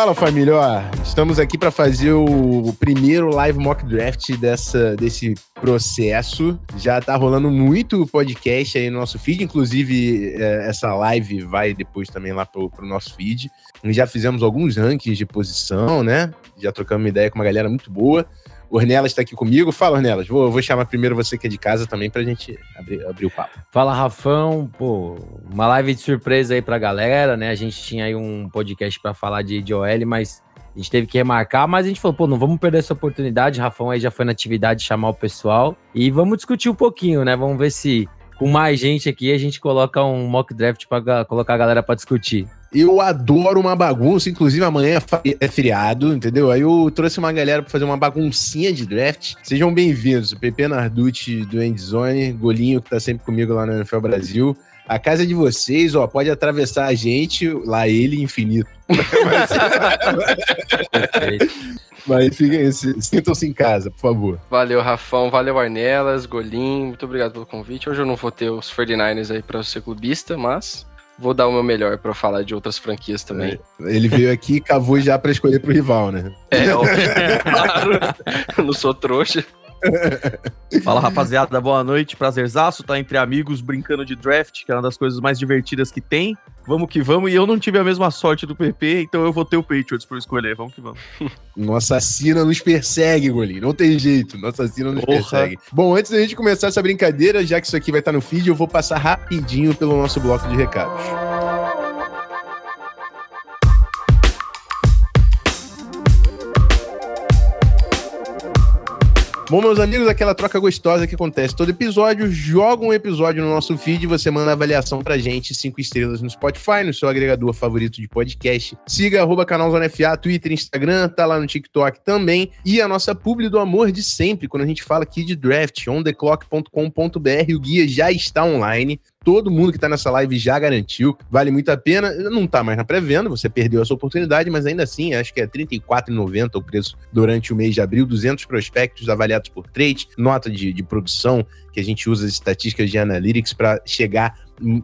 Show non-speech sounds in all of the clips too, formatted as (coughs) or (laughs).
Fala família, ó, estamos aqui para fazer o primeiro live mock draft dessa, desse processo. Já tá rolando muito podcast aí no nosso feed, inclusive é, essa live vai depois também lá pro, pro nosso feed. Já fizemos alguns rankings de posição, né? Já trocamos uma ideia com uma galera muito boa. Ornelas está aqui comigo. Fala, Ornelas. Vou, vou chamar primeiro você que é de casa também para a gente abrir, abrir o papo. Fala, Rafão. Pô, uma live de surpresa aí para a galera, né? A gente tinha aí um podcast para falar de, de OL, mas a gente teve que remarcar, mas a gente falou, pô, não vamos perder essa oportunidade. Rafão aí já foi na atividade chamar o pessoal e vamos discutir um pouquinho, né? Vamos ver se com mais gente aqui a gente coloca um mock draft para colocar a galera para discutir. Eu adoro uma bagunça, inclusive amanhã é, é feriado, entendeu? Aí eu trouxe uma galera para fazer uma baguncinha de draft. Sejam bem-vindos, o PP Narducci do Endzone, Golinho que tá sempre comigo lá no NFL Brasil. A casa é de vocês, ó, pode atravessar a gente, lá ele infinito. (laughs) Mas fiquem, sintam-se em casa, por favor. Valeu, Rafão. Valeu, Arnelas, Golinho. Muito obrigado pelo convite. Hoje eu não vou ter os 49ers aí para ser clubista, mas vou dar o meu melhor para falar de outras franquias também. É, ele veio aqui e cavou já para escolher pro rival, né? É, óbvio, claro. não sou trouxa. Fala rapaziada, boa noite, prazerzaço, tá entre amigos brincando de draft, que é uma das coisas mais divertidas que tem. Vamos que vamos, e eu não tive a mesma sorte do PP, então eu vou ter o Patriots por escolher, vamos que vamos. (laughs) Nossa assina nos persegue, Golinho, não tem jeito, nossa assina nos Porra. persegue. Bom, antes da gente começar essa brincadeira, já que isso aqui vai estar no feed, eu vou passar rapidinho pelo nosso bloco de recados. Bom, meus amigos, aquela troca gostosa que acontece todo episódio, joga um episódio no nosso feed, você manda avaliação pra gente, cinco estrelas no Spotify, no seu agregador favorito de podcast. Siga arroba canal Zona FA, Twitter, Instagram, tá lá no TikTok também. E a nossa publi do amor de sempre, quando a gente fala aqui de draft, ontheclock.com.br, o guia já está online. Todo mundo que está nessa live já garantiu. Vale muito a pena. Não está mais na pré-venda, você perdeu essa oportunidade, mas ainda assim, acho que é R$ 34,90 o preço durante o mês de abril. 200 prospectos avaliados por trade, nota de, de produção, que a gente usa as estatísticas de analytics para chegar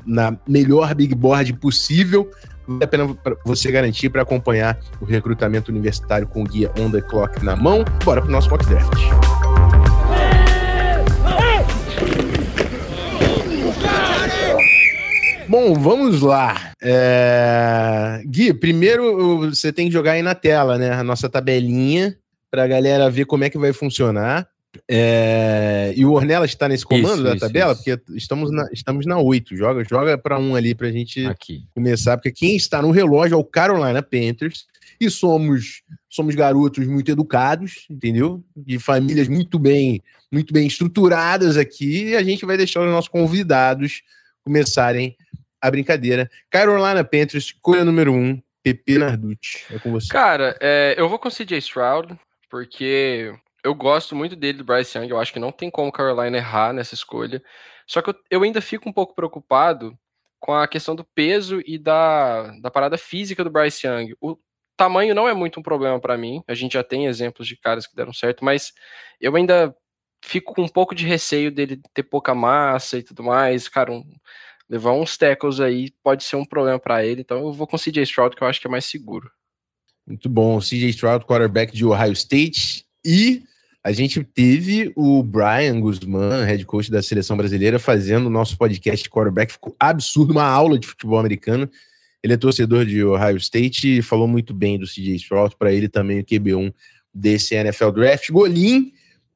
na melhor big board possível. Vale a pena você garantir para acompanhar o recrutamento universitário com o guia On The Clock na mão. Bora para o nosso mock draft. Bom, vamos lá. É... Gui, primeiro você tem que jogar aí na tela, né? A nossa tabelinha, para a galera ver como é que vai funcionar. É... E o Ornelas está nesse comando isso, da isso, tabela, isso. porque estamos na, estamos na 8. Joga, joga para um ali para a gente Aqui. começar, porque quem está no relógio é o Carolina Panthers. E somos somos garotos muito educados, entendeu? De famílias muito bem, muito bem estruturadas aqui, e a gente vai deixar os nossos convidados começarem a brincadeira. Carolina Panthers, escolha número um, PP Narducci. É com você. Cara, é, eu vou com CJ Stroud, porque eu gosto muito dele, do Bryce Young. Eu acho que não tem como Carolina errar nessa escolha. Só que eu, eu ainda fico um pouco preocupado com a questão do peso e da, da parada física do Bryce Young. O tamanho não é muito um problema para mim. A gente já tem exemplos de caras que deram certo, mas eu ainda fico com um pouco de receio dele ter pouca massa e tudo mais. Cara, um, levar uns tackles aí pode ser um problema para ele. Então eu vou com o CJ Stroud, que eu acho que é mais seguro. Muito bom. CJ Stroud, quarterback de Ohio State. E a gente teve o Brian Guzman, head coach da seleção brasileira, fazendo o nosso podcast de quarterback. Ficou absurdo, uma aula de futebol americano. Ele é torcedor de Ohio State e falou muito bem do CJ Stroud. Para ele também o QB1 desse NFL Draft. Golim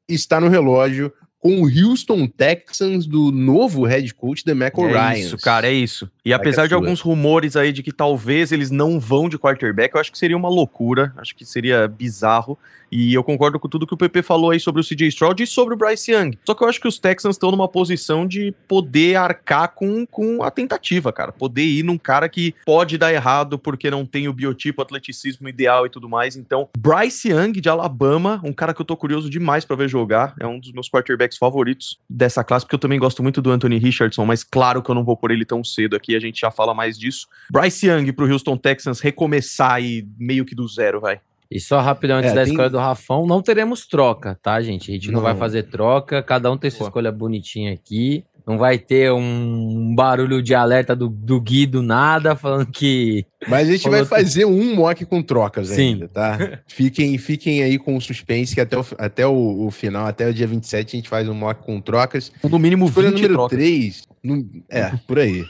está no relógio com o Houston Texans do novo head coach Demeco é Ryan. Isso, cara, é isso. E apesar de alguns rumores aí de que talvez eles não vão de quarterback, eu acho que seria uma loucura, acho que seria bizarro. E eu concordo com tudo que o PP falou aí sobre o CJ Stroud e sobre o Bryce Young. Só que eu acho que os Texans estão numa posição de poder arcar com, com a tentativa, cara. Poder ir num cara que pode dar errado porque não tem o biotipo, o atleticismo ideal e tudo mais. Então, Bryce Young de Alabama, um cara que eu tô curioso demais para ver jogar, é um dos meus quarterbacks favoritos dessa classe, porque eu também gosto muito do Anthony Richardson, mas claro que eu não vou por ele tão cedo aqui, a gente já fala mais disso. Bryce Young pro Houston Texans recomeçar aí meio que do zero, vai. E só rapidão, antes é, da tem... escolha do Rafão, não teremos troca, tá, gente? A gente não, não vai fazer troca, cada um tem sua escolha bonitinha aqui. não vai ter um barulho de alerta do, do Gui do nada falando que. Mas a gente vai fazer um mock com trocas Sim. ainda, tá? Fiquem, fiquem aí com o suspense que até, o, até o, o final, até o dia 27, a gente faz um mock com trocas. No mínimo 20 Escolha número trocas. 3. No, é, por aí.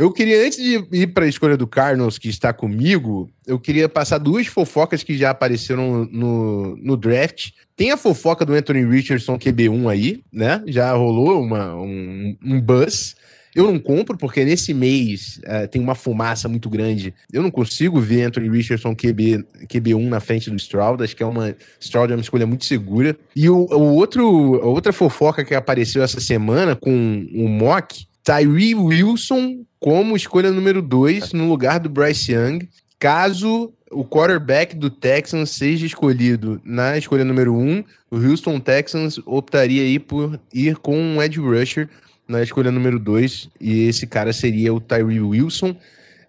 Eu queria, antes de ir para a escolha do Cardinals, que está comigo, eu queria passar duas fofocas que já apareceram no, no draft. Tem a fofoca do Anthony Richardson QB1 aí, né? Já rolou uma, um, um buzz. Eu não compro, porque nesse mês uh, tem uma fumaça muito grande. Eu não consigo ver Anthony Richardson QB, QB1 na frente do Stroud. Acho que é uma. Stroud é uma escolha muito segura. E o, o outro, a outra fofoca que apareceu essa semana com o mock Tyree Wilson como escolha número 2 no lugar do Bryce Young, caso o quarterback do Texans seja escolhido na escolha número 1, um, o Houston Texans optaria aí por ir com um edge rusher na escolha número 2, e esse cara seria o Tyree Wilson.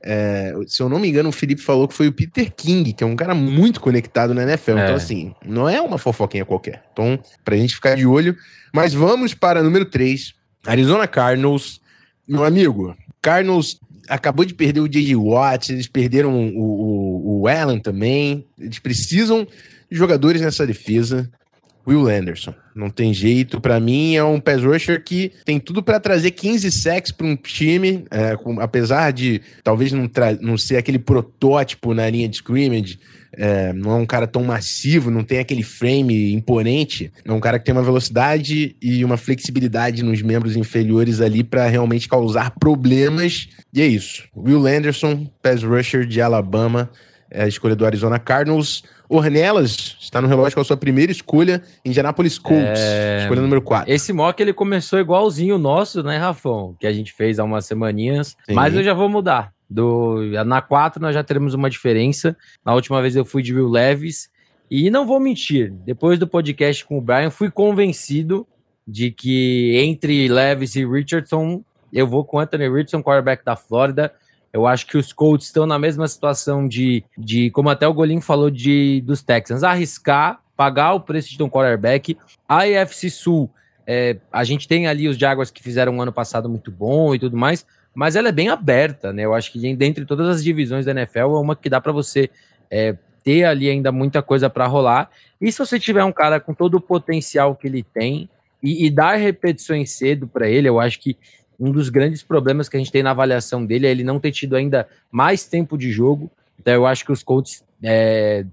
É, se eu não me engano, o Felipe falou que foi o Peter King, que é um cara muito conectado na NFL. É. Então, assim, não é uma fofoquinha qualquer. Então, pra gente ficar de olho. Mas vamos para número 3, Arizona Cardinals. Meu amigo, Cardinals acabou de perder o J.J. Watt, eles perderam o, o, o Allen também. Eles precisam de jogadores nessa defesa. Will Anderson, não tem jeito. Para mim, é um pass rusher que tem tudo para trazer 15 sacks para um time, é, com, apesar de talvez não, não ser aquele protótipo na linha de scrimmage. É, não é um cara tão massivo, não tem aquele frame imponente. É um cara que tem uma velocidade e uma flexibilidade nos membros inferiores ali para realmente causar problemas. E é isso. Will Anderson, pass rusher de Alabama, é a escolha do Arizona Cardinals. Ornelas está no relógio com a sua primeira escolha, Indianapolis Colts, é... escolha número 4. Esse mock ele começou igualzinho o nosso, né, Rafão? Que a gente fez há umas semaninhas, Sim. mas eu já vou mudar. Do, na 4 nós já teremos uma diferença. Na última vez eu fui de Will Leves. E não vou mentir, depois do podcast com o Brian, fui convencido de que entre Leves e Richardson, eu vou com Anthony Richardson, quarterback da Flórida. Eu acho que os Colts estão na mesma situação de, de como até o Golim falou, de dos Texans, arriscar, pagar o preço de um quarterback. A AFC Sul, é, a gente tem ali os Jaguars que fizeram um ano passado muito bom e tudo mais, mas ela é bem aberta, né? Eu acho que dentre todas as divisões da NFL é uma que dá para você é, ter ali ainda muita coisa para rolar. E se você tiver um cara com todo o potencial que ele tem e, e dar repetições cedo para ele, eu acho que um dos grandes problemas que a gente tem na avaliação dele é ele não ter tido ainda mais tempo de jogo. Então eu acho que os Colts é,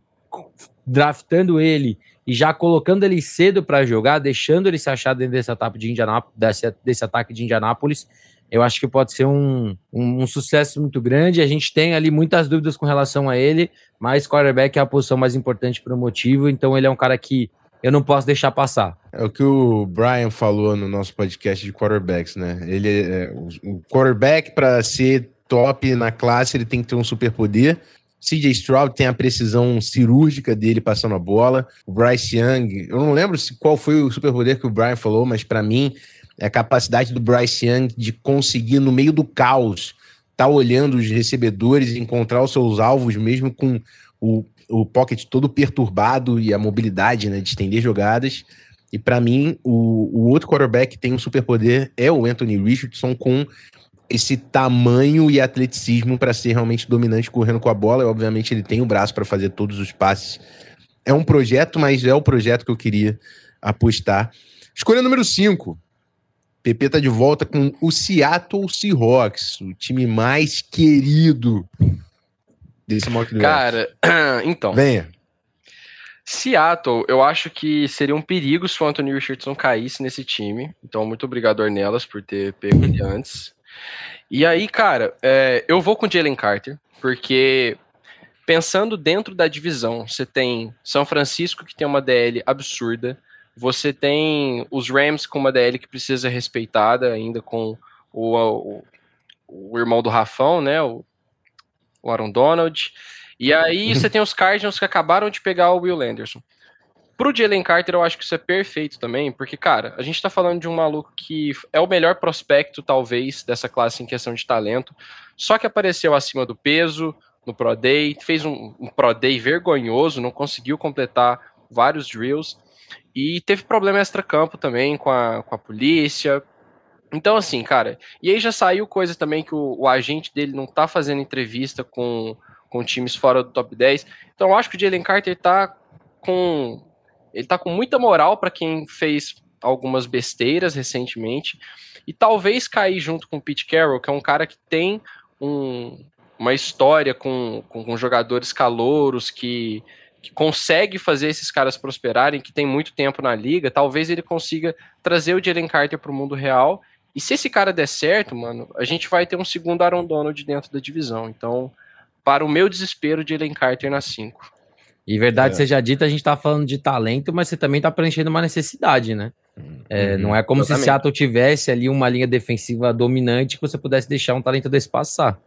draftando ele e já colocando ele cedo para jogar, deixando ele se achar dentro desse de desse ataque de Indianápolis, eu acho que pode ser um, um, um, sucesso muito grande. A gente tem ali muitas dúvidas com relação a ele, mas quarterback é a posição mais importante para o motivo, então ele é um cara que eu não posso deixar passar. É o que o Brian falou no nosso podcast de quarterbacks, né? Ele é, o quarterback para ser top na classe, ele tem que ter um superpoder. CJ Stroud tem a precisão cirúrgica dele passando a bola. O Bryce Young, eu não lembro se qual foi o superpoder que o Brian falou, mas para mim é a capacidade do Bryce Young de conseguir no meio do caos, tá olhando os recebedores, encontrar os seus alvos mesmo com o o pocket todo perturbado e a mobilidade né, de estender jogadas. E para mim, o, o outro quarterback que tem um superpoder é o Anthony Richardson com esse tamanho e atleticismo para ser realmente dominante correndo com a bola. E, obviamente, ele tem o braço para fazer todos os passes. É um projeto, mas é o projeto que eu queria apostar. Escolha número 5. PP tá de volta com o Seattle Seahawks, o time mais querido desse mock draft? Cara, (clears throat) então. Venha. Seattle, eu acho que seria um perigo se o Anthony Richardson caísse nesse time. Então, muito obrigado, Ornelas, por ter pego ele (laughs) antes. E aí, cara, é, eu vou com Jalen Carter, porque pensando dentro da divisão, você tem São Francisco, que tem uma DL absurda. Você tem os Rams com uma DL que precisa ser respeitada, ainda com o, o, o irmão do Rafão, né? O o Aaron Donald. E aí (laughs) você tem os Cardinals que acabaram de pegar o Will Anderson. Pro Jalen Carter, eu acho que isso é perfeito também, porque, cara, a gente tá falando de um maluco que é o melhor prospecto, talvez, dessa classe em questão de talento, só que apareceu acima do peso no Pro Day, fez um, um Pro Day vergonhoso, não conseguiu completar vários drills, e teve problema extra-campo também com a, com a polícia, Então, assim, cara, e aí já saiu coisa também que o, o agente dele não tá fazendo entrevista com, com times fora do top 10. Então, eu acho que o Jalen Carter tá com. Ele tá com muita moral para quem fez algumas besteiras recentemente. E talvez cair junto com o Pete Carroll, que é um cara que tem um, uma história com, com, com jogadores calouros que, que consegue fazer esses caras prosperarem, que tem muito tempo na liga, talvez ele consiga trazer o Jalen Carter para o mundo real. E se esse cara der certo, mano, a gente vai ter um segundo Aaron Donald dentro da divisão. Então, para o meu desespero, Jalen Carter na 5. E verdade é. seja dita, a gente tá falando de talento, mas você também tá preenchendo uma necessidade, né? É, uhum, não é como exatamente. se Seattle tivesse ali uma linha defensiva dominante que você pudesse deixar um talento desse passar.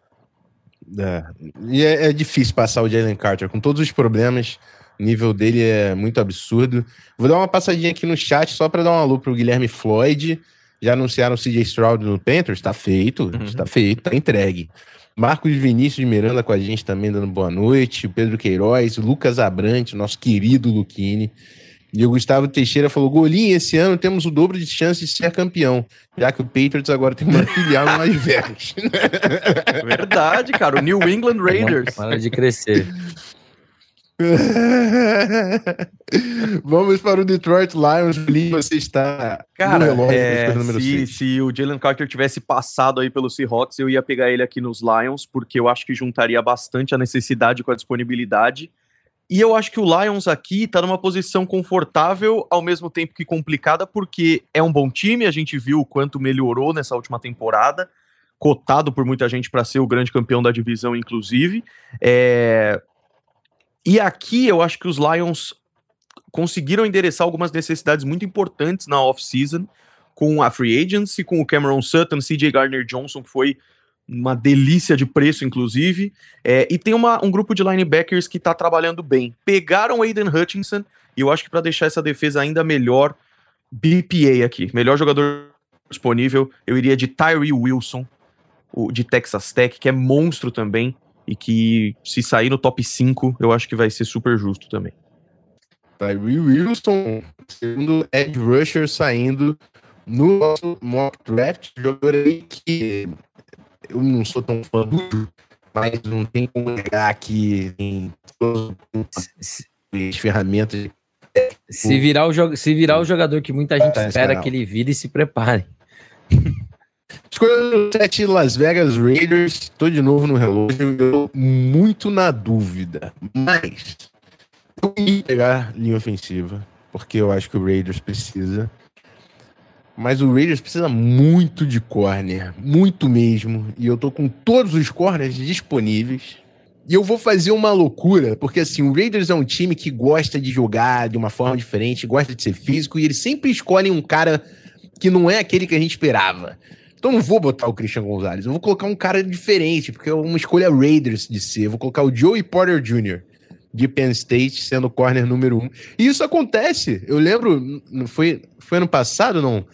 É. E é, é, difícil passar o Jalen Carter com todos os problemas. O nível dele é muito absurdo. Vou dar uma passadinha aqui no chat só para dar um alô pro Guilherme Floyd. Já anunciaram o CJ Stroud no Panthers? Tá feito, uhum. tá feito, tá entregue. Marcos Vinícius de Miranda com a gente também, dando boa noite. O Pedro Queiroz, o Lucas Abrante, nosso querido Luquini. E o Gustavo Teixeira falou: Golinho, esse ano temos o dobro de chances de ser campeão, já que o Patriots agora tem uma filial no Las Vegas. (laughs) Verdade, cara. O New England Raiders. Para de crescer. (laughs) Vamos para o Detroit Lions. Você está. Cara, é, se, se, o Jalen Carter tivesse passado aí pelo Seahawks, eu ia pegar ele aqui nos Lions, porque eu acho que juntaria bastante a necessidade com a disponibilidade. E eu acho que o Lions aqui tá numa posição confortável, ao mesmo tempo que complicada, porque é um bom time, a gente viu o quanto melhorou nessa última temporada, cotado por muita gente para ser o grande campeão da divisão, inclusive. É... E aqui eu acho que os Lions conseguiram endereçar algumas necessidades muito importantes na off-season, com a free agency, com o Cameron Sutton, CJ Gardner Johnson, que foi uma delícia de preço, inclusive. É, e tem uma, um grupo de linebackers que está trabalhando bem. Pegaram Aiden Hutchinson, e eu acho que para deixar essa defesa ainda melhor, BPA aqui, melhor jogador disponível, eu iria de Tyree Wilson, o, de Texas Tech, que é monstro também, e que se sair no top 5, eu acho que vai ser super justo também. Tyree Wilson, segundo Ed Rusher saindo no nosso mock draft, jogador aí que eu não sou tão fã do mas não tem como negar que tem as ferramentas. Se virar, o se virar o jogador que muita gente tá espera que ele vire, se prepare. (laughs) Escolha 7 Las Vegas Raiders. Estou de novo no relógio. Eu muito na dúvida. Mas eu ia pegar linha ofensiva. Porque eu acho que o Raiders precisa. Mas o Raiders precisa muito de corner, muito mesmo. E eu tô com todos os corners disponíveis. E eu vou fazer uma loucura, porque assim, o Raiders é um time que gosta de jogar de uma forma diferente, gosta de ser físico, e eles sempre escolhem um cara que não é aquele que a gente esperava. Então não vou botar o Christian Gonzalez, eu vou colocar um cara diferente, porque é uma escolha Raiders de ser. Eu vou colocar o Joey Porter Jr., de Penn State, sendo corner número um. E isso acontece. Eu lembro, foi, foi ano passado, não?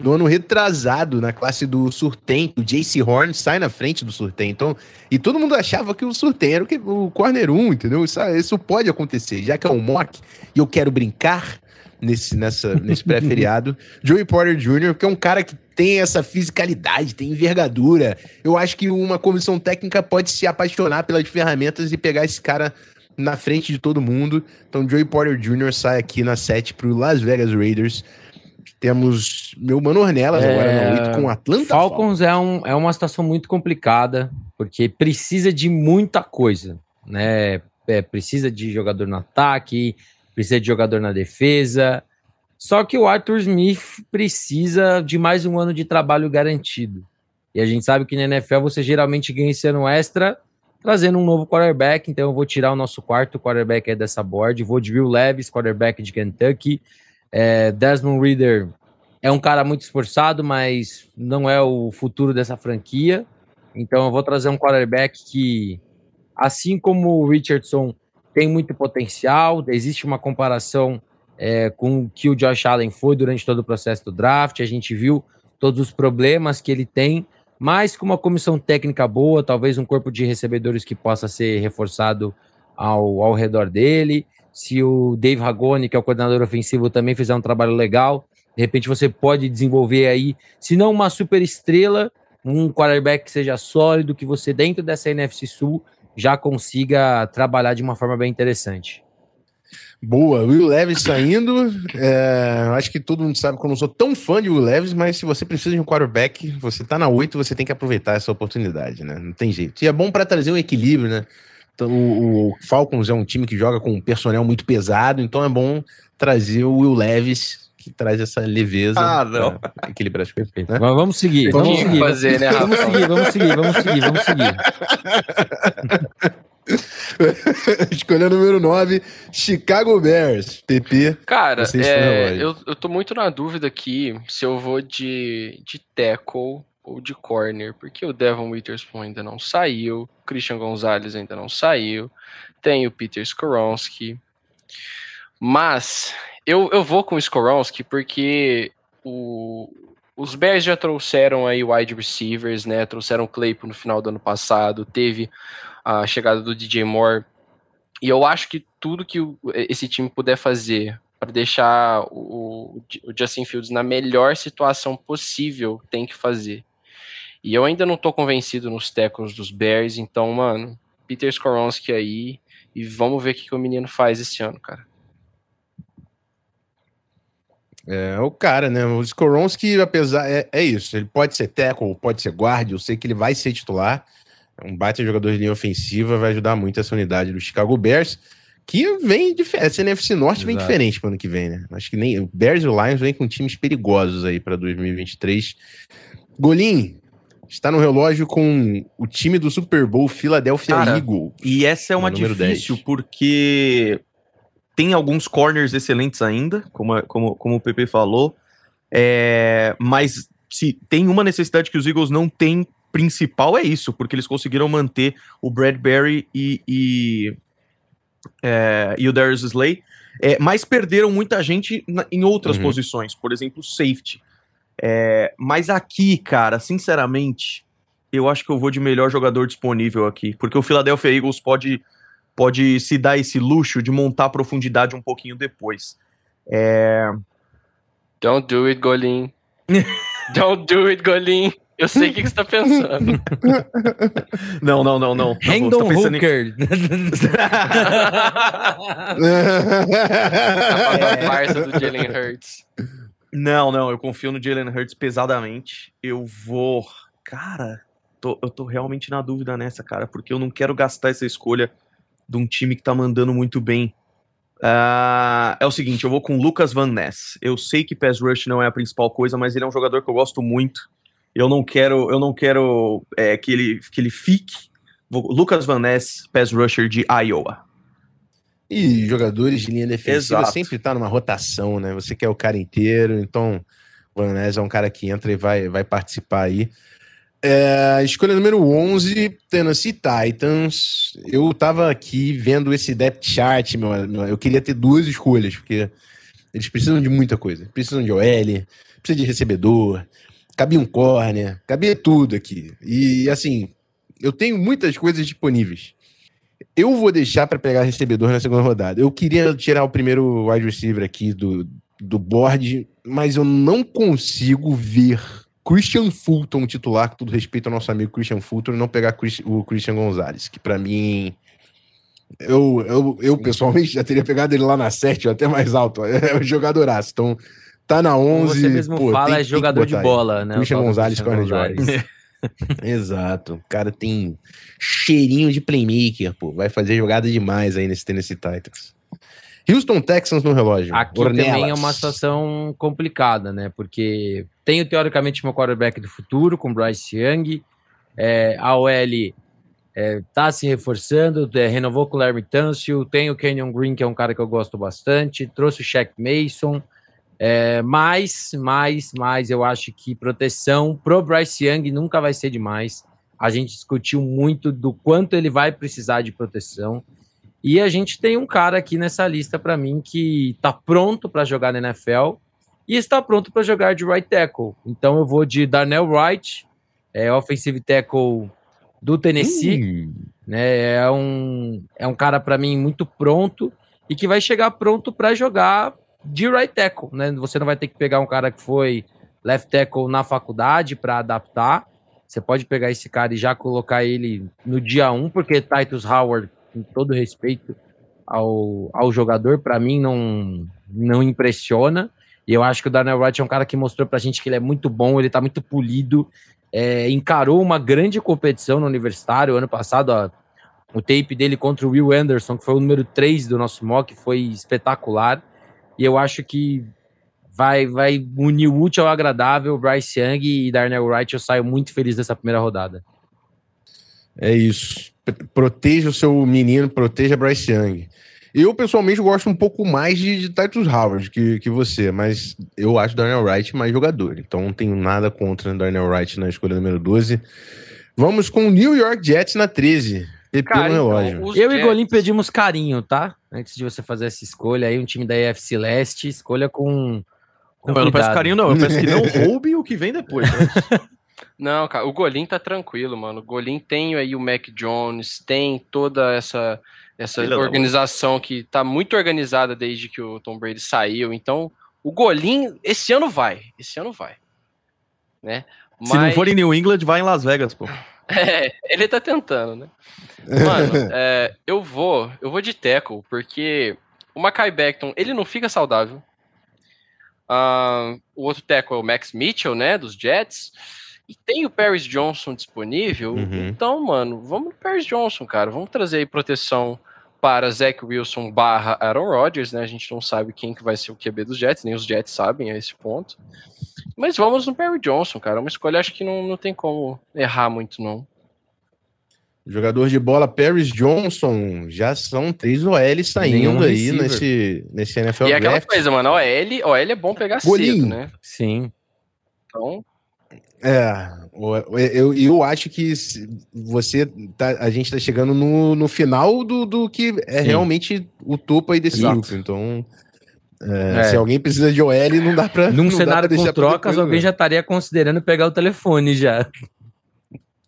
no ano retrasado, na classe do Surtem, o JC Horn sai na frente do Surtem. Então, e todo mundo achava que o Surtem era o, corner 1, entendeu? Isso, isso pode acontecer, já que é um mock e eu quero brincar nesse, nessa, nesse pré-feriado. (laughs) Joey Porter Jr., que é um cara que tem essa fisicalidade, tem envergadura. Eu acho que uma comissão técnica pode se apaixonar pelas ferramentas e pegar esse cara na frente de todo mundo. Então, Joey Porter Jr. sai aqui na 7 para o Las Vegas Raiders. Temos meu Mano Ornelas é... agora no 8 com o Atlanta Falcons. É, um, é uma situação muito complicada, porque precisa de muita coisa, né? É, precisa de jogador no ataque, precisa de jogador na defesa. Só que o Arthur Smith precisa de mais um ano de trabalho garantido. E a gente sabe que na NFL você geralmente ganha esse ano extra trazendo um novo quarterback. Então eu vou tirar o nosso quarto quarterback dessa board. Vou de Will Levis, quarterback de Kentucky. É, Desmond Reader é um cara muito esforçado, mas não é o futuro dessa franquia. Então eu vou trazer um quarterback que, assim como o Richardson, tem muito potencial. Existe uma comparação é, com o que o Josh Allen foi durante todo o processo do draft. A gente viu todos os problemas que ele tem, mas com uma comissão técnica boa, talvez um corpo de recebedores que possa ser reforçado ao, ao redor dele se o Dave Ragone, que é o coordenador ofensivo, também fizer um trabalho legal, De repente você pode desenvolver aí, se não uma super estrela, um quarterback que seja sólido, que você dentro dessa NFC Sul já consiga trabalhar de uma forma bem interessante. Boa, Will Levis saindo. É, acho que todo mundo sabe que eu não sou tão fã de Will Levis, mas se você precisa de um quarterback, você tá na 8, você tem que aproveitar essa oportunidade, né? Não tem jeito. E é bom para trazer um equilíbrio, né? Então, o, o, Falcons é um time que joga com um personel muito pesado, então é bom trazer o Will Levis, que traz essa leveza. Ah, não. Equilibrar as coisas. Né? Mas vamos seguir. Vamos seguir. Fazer, né, vamos seguir, vamos seguir, vamos seguir, vamos seguir. (laughs) (laughs) Escolha número 9, Chicago Bears. PP. Cara, é, eu, eu tô muito na dúvida aqui se eu vou de, de tackle ou de corner, porque o Devon Witherspoon ainda não saiu, o Christian Gonzalez ainda não saiu, tem o Peter Skoronski. Mas eu, eu vou com o Skoronski porque o, os Bears já trouxeram aí wide receivers, né? Trouxeram o Claypool no final do ano passado, teve a chegada do DJ Moore. E eu acho que tudo que esse time puder fazer para deixar o, o, Justin Fields na melhor situação possível, tem que fazer. E eu ainda não tô convencido nos tackles dos Bears, então, mano, Peter Skoronski aí, e vamos ver o que, que o menino faz esse ano, cara. É o cara, né? O Skoronski, apesar. É, é isso. Ele pode ser tackle, pode ser guarda. Eu sei que ele vai ser titular. É um baita jogador de linha ofensiva, vai ajudar muito essa unidade do Chicago Bears, que vem diferente. Essa NFC Norte Exato. vem diferente para o ano que vem, né? Acho que nem o Bears e o Lions vêm com times perigosos aí para 2023. Golim, está no relógio com o time do Super Bowl Philadelphia Cara, Eagles. E essa é uma difícil, 10. porque tem alguns corners excelentes ainda, como, como, como o PP falou, é, mas se tem uma necessidade que os Eagles não têm principal é isso, porque eles conseguiram manter o Bradbury e, e, é, e o Darius Slay, é, mas perderam muita gente na, em outras uhum. posições, por exemplo, safety. É, mas aqui, cara, sinceramente, eu acho que eu vou de melhor jogador disponível aqui, porque o Philadelphia Eagles pode, pode se dar esse luxo de montar a profundidade um pouquinho depois. É... Don't do it, Golin. (laughs) Don't do it, Golin. Eu sei o que, que você tá pensando. (laughs) não, não, não, não. Hendon tá Hooker. Em... (laughs) do Jalen Hurts. Não, não, eu confio no Jalen Hurts pesadamente. Eu vou. Cara, tô, eu tô realmente na dúvida nessa, cara, porque eu não quero gastar essa escolha de um time que tá mandando muito bem. Uh, é o seguinte, eu vou com Lucas Van Ness. Eu sei que pass rush não é a principal coisa, mas ele é um jogador que eu gosto muito. Eu não quero, eu não quero é, que, ele, que ele fique. Lucas Van Ness, pass rusher de Iowa. E jogadores de linha defensiva Exato. sempre tá numa rotação, né? Você quer o cara inteiro, então Van Ness é um cara que entra e vai, vai participar aí. É, escolha número 11, Tennessee Titans. Eu tava aqui vendo esse depth chart, meu, meu, eu queria ter duas escolhas, porque eles precisam de muita coisa. Precisam de OL, precisam de recebedor, cabia um corner, cabia tudo aqui. E assim, eu tenho muitas coisas disponíveis. Eu vou deixar para pegar recebedor na segunda rodada. Eu queria tirar o primeiro wide receiver aqui do, do board, mas eu não consigo ver Christian Fulton titular, com todo respeito ao nosso amigo Christian Fulton, não pegar Chris, o Christian Gonzalez, que para mim. Eu, eu, eu pessoalmente já teria pegado ele lá na 7 ou até mais alto. (laughs) É um jogadoraço. Então, Tá na 11. Como você mesmo pô, fala, tem, é jogador de bola, né? Christian Gonzalez, Corner Gonzalez. (laughs) (laughs) Exato. O cara tem cheirinho de playmaker, pô. Vai fazer jogada demais aí nesse Tennessee Titans. Houston Texans no relógio. Aqui Ornelas. também é uma situação complicada, né? Porque tenho teoricamente meu quarterback do futuro com Bryce Young. É, a OL é, tá se reforçando, é, renovou com o Larry Tunsil. Tem o Kenyon Green, que é um cara que eu gosto bastante. Trouxe o Shaq Mason. É, mas, mas, mas eu acho que proteção pro Bryce Young nunca vai ser demais. A gente discutiu muito do quanto ele vai precisar de proteção. E a gente tem um cara aqui nessa lista para mim que está pronto para jogar na NFL e está pronto para jogar de right tackle. Então eu vou de Darnell Wright, é offensive tackle do Tennessee, hum. né? É um é um cara para mim muito pronto e que vai chegar pronto para jogar de right tackle, né? Você não vai ter que pegar um cara que foi left tackle na faculdade para adaptar. Você pode pegar esse cara e já colocar ele no dia 1, porque Titus Howard, com todo respeito ao, ao jogador, para mim não, não impressiona. E eu acho que o Daniel Wright é um cara que mostrou pra gente que ele é muito bom, ele tá muito polido, é, encarou uma grande competição no universitário ano passado. Ó, o tape dele contra o Will Anderson, que foi o número 3 do nosso mock, foi espetacular. E eu acho que vai, vai unir o útil ao agradável. Bryce Young e Darnell Wright, eu saio muito feliz dessa primeira rodada. É isso. Proteja o seu menino, proteja Bryce Young. Eu, pessoalmente, gosto um pouco mais de, de Titus Howard que, que você, mas eu acho Darnell Wright mais jogador. Então não tenho nada contra Darnell Wright na escolha número 12. Vamos com o New York Jets na 13. PP no relógio. Então, eu Jets... e Golim pedimos carinho, tá? Antes de você fazer essa escolha aí, um time da EFC Leste, escolha com. com não, eu não peço carinho, não. Eu peço que não (laughs) roube o que vem depois. Né? (laughs) Não, cara, o Golim tá tranquilo, mano. O Golim tem aí o Mac Jones, tem toda essa essa Filha organização que tá muito organizada desde que o Tom Brady saiu. Então, o Golim, esse ano vai. Esse ano vai. Né? Mas... Se não for em New England, vai em Las Vegas, pô. (laughs) É, ele tá tentando, né? Mano, (laughs) é, eu vou, eu vou de tackle, porque o Makai Beckton, ele não fica saudável. Uh, o outro tackle é o Max Mitchell, né, dos Jets. E tem o Paris Johnson disponível. Uhum. Então, mano, vamos no Paris Johnson, cara. Vamos trazer aí proteção para Zach Wilson barra Aaron Rodgers, né? A gente não sabe quem que vai ser o QB dos Jets, nem os Jets sabem a esse ponto. Mas vamos no Perry Johnson, cara. Uma escolha acho que não, não tem como errar muito, não. Jogador de bola Paris Johnson, já são três OL saindo aí nesse, nesse NFL E é aquela coisa, mano, OL, OL é bom pegar Bolinho. cedo, né? Sim. Então... É, eu, eu acho que você tá, a gente tá chegando no, no final do, do que é Sim. realmente o topo aí desse Exato. grupo. Então, é, é. se alguém precisa de OL, não dá pra. Num não cenário com trocas, alguém né? já estaria considerando pegar o telefone já.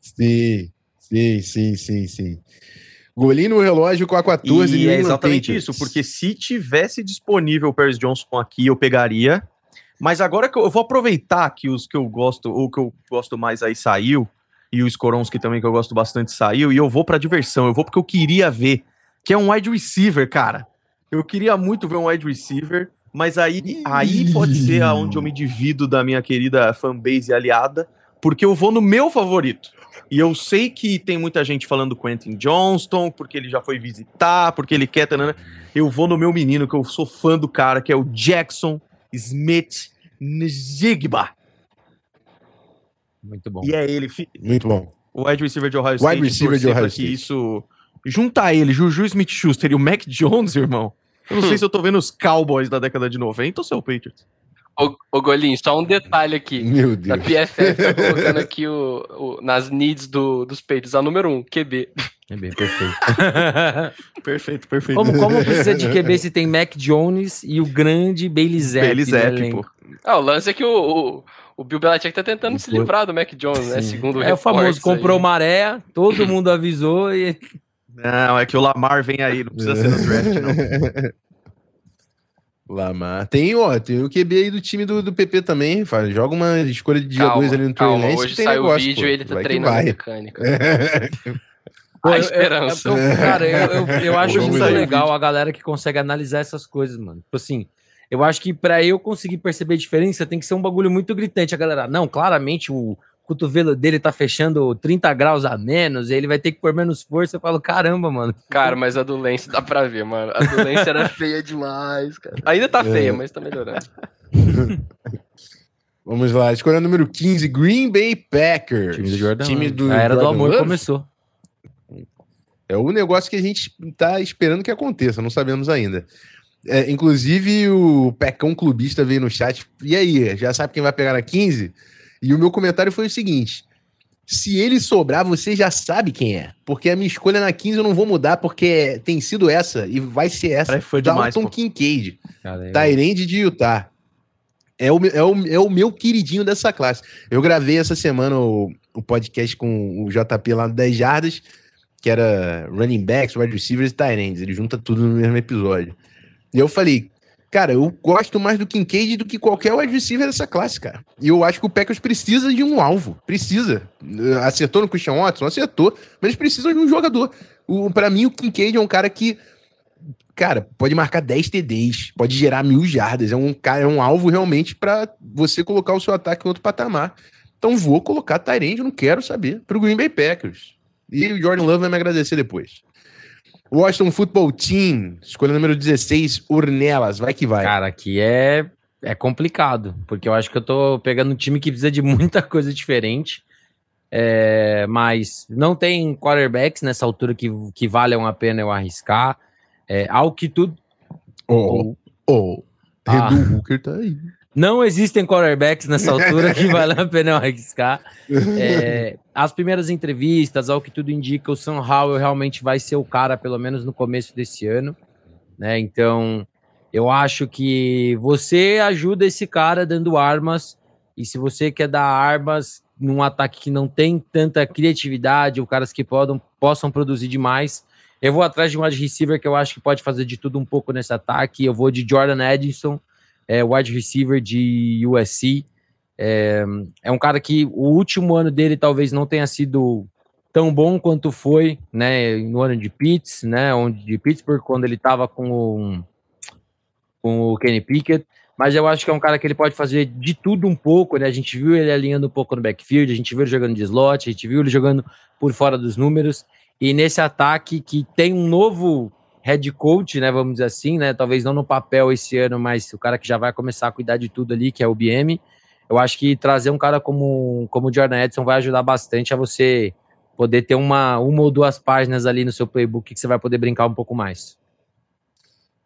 Sim, sim, sim, sim, sim. Golinho no relógio com a 14 e é exatamente isso, porque se tivesse disponível o Paris Johnson aqui, eu pegaria. Mas agora que eu, eu, vou aproveitar que os que eu gosto, ou que eu gosto mais aí saiu, e o Skoronski também, que eu gosto bastante, saiu, e eu vou pra diversão, eu vou porque eu queria ver, que é um wide receiver, cara. Eu queria muito ver um wide receiver, mas aí, aí pode ser aonde eu me divido da minha querida fanbase aliada, porque eu vou no meu favorito. E eu sei que tem muita gente falando Quentin Johnston, porque ele já foi visitar, porque ele quer. Tanana. Eu vou no meu menino, que eu sou fã do cara, que é o Jackson Smith Njigba. Muito bom. E é ele. Muito bom. O wide receiver de Ohio State. Wide receiver de Ohio State. isso. Junta ele, Juju Smith-Schuster e o Mac Jones, irmão. Eu não sei (laughs) se eu tô vendo os Cowboys da década de 90 ou se é o Patriots. Ô, ô Golinho, só um detalhe aqui. Meu Deus. A PFF tá (laughs) colocando aqui o, o, nas needs do, dos Patriots, a número 1, um, QB. QB, perfeito. (laughs) perfeito, perfeito. Como, como precisa de QB se tem Mac Jones e o grande Bailey Zapp? Bailey Zapp, pô. Ah, o lance é que o, o, o Bill Belichick tá tentando se livrar do Mac Jones, né? Sim. né? Segundo É o famoso, comprou aí. maré, todo mundo avisou e... Não, é que o Lamar vem aí, não precisa ser no draft, não. (laughs) Lamar. Tem, ó, tem o QB aí do time do, do PP também, faz, joga uma escolha de dia 2 ali no calma, Hoje tem saiu negócio, o vídeo e ele tá vai treinando mecânica. Pô, a esperança. Eu, eu, cara, eu, eu, eu acho muito legal a galera que consegue analisar essas coisas, mano. Tipo assim, eu acho que para eu conseguir perceber a diferença tem que ser um bagulho muito gritante. A galera, não, claramente o cotovelo dele tá fechando 30 graus a menos, e ele vai ter que pôr menos força. Eu falo, caramba, mano. Cara, mas a do Lance dá pra ver, mano. A do Lance era (laughs) feia demais, cara. Ainda tá feia, é. mas tá melhorando. (laughs) Vamos lá, escolha número 15, Green Bay Packers. Time do Jordan. Time do a era Jordan do amor Love. começou. É o negócio que a gente tá esperando que aconteça, não sabemos ainda. É, inclusive, o Pecão Clubista veio no chat. E aí, já sabe quem vai pegar na 15? E o meu comentário foi o seguinte: se ele sobrar, você já sabe quem é. Porque a minha escolha na 15 eu não vou mudar, porque tem sido essa e vai ser essa. foi demais, Dalton Kincaid. Tyrande de Utah. É o, é, o, é o meu queridinho dessa classe. Eu gravei essa semana o, o podcast com o JP lá no 10 Jardas, que era running backs, wide receivers e tight ends. Ele junta tudo no mesmo episódio. E eu falei, Cara, eu gosto mais do Kincaid do que qualquer wide receiver dessa classe, cara. E eu acho que o Packers precisa de um alvo. Precisa. Acertou no Christian Watson? Acertou. Mas eles precisam de um jogador. O, pra mim, o Kincaid é um cara que cara, pode marcar 10 TDs, pode gerar mil jardas. É um, cara, é um alvo realmente para você colocar o seu ataque em outro patamar. Então vou colocar Tyrande, não quero saber, pro Green Bay Packers. E o Jordan Love vai me agradecer depois. Washington Football Team, escolha número 16, Urnelas, vai que vai. Cara, aqui é, é complicado, porque eu acho que eu tô pegando um time que precisa de (laughs) muita coisa diferente. É, mas não tem quarterbacks nessa altura que, que valham a pena eu arriscar. É, ao que tudo. Oh, oh, ah, Redu Hooker tá aí. Não existem quarterbacks nessa altura que (laughs) vale a pena arriscar. É, as primeiras entrevistas, ao que tudo indica, o Sam Howell realmente vai ser o cara, pelo menos no começo desse ano. Né? Então, eu acho que você ajuda esse cara dando armas. E se você quer dar armas num ataque que não tem tanta criatividade, ou caras que podam, possam produzir demais, eu vou atrás de um wide receiver que eu acho que pode fazer de tudo um pouco nesse ataque. Eu vou de Jordan Edison, é, wide receiver de USC. É, é um cara que o último ano dele talvez não tenha sido tão bom quanto foi, né, no ano de Pitts, né, onde de Pittsburgh quando ele estava com o, com o Kenny Pickett, mas eu acho que é um cara que ele pode fazer de tudo um pouco, né? A gente viu ele alinhando um pouco no backfield, a gente viu ele jogando de slot, a gente viu ele jogando por fora dos números. E nesse ataque que tem um novo head coach, né, vamos dizer assim, né, talvez não no papel esse ano, mas o cara que já vai começar a cuidar de tudo ali, que é o BM, eu acho que trazer um cara como, como o Jordan Edson vai ajudar bastante a você poder ter uma, uma ou duas páginas ali no seu playbook que você vai poder brincar um pouco mais.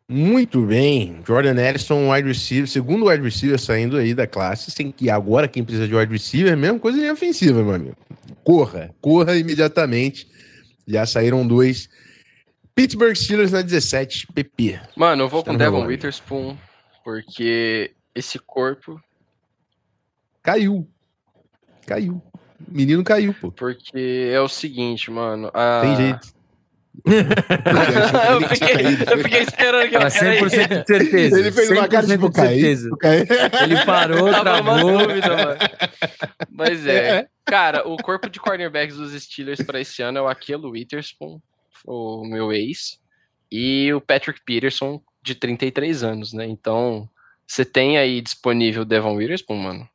Muito bem, Jordan Edson, wide receiver, segundo wide receiver saindo aí da classe, sem que agora quem precisa de wide receiver é mesma coisa em ofensiva, meu amigo. Corra, corra imediatamente já saíram dois. Pittsburgh Steelers na 17, PP. Mano, eu vou Está com Devon Witherspoon, porque esse corpo. Caiu. Caiu. O menino caiu, pô. Porque é o seguinte, mano. A... Tem jeito. (laughs) eu, fiquei, eu fiquei esperando que eu 100% de certeza. Ele fez uma cara de tipo, cair, Ele parou, travou. Dúvida, mano. Mas (laughs) é. Cara, o corpo de cornerbacks dos Steelers para esse ano é o Aquilo Witherspoon, o meu ex, e o Patrick Peterson, de 33 anos, né? Então, você tem aí disponível o Devon Witherspoon, mano.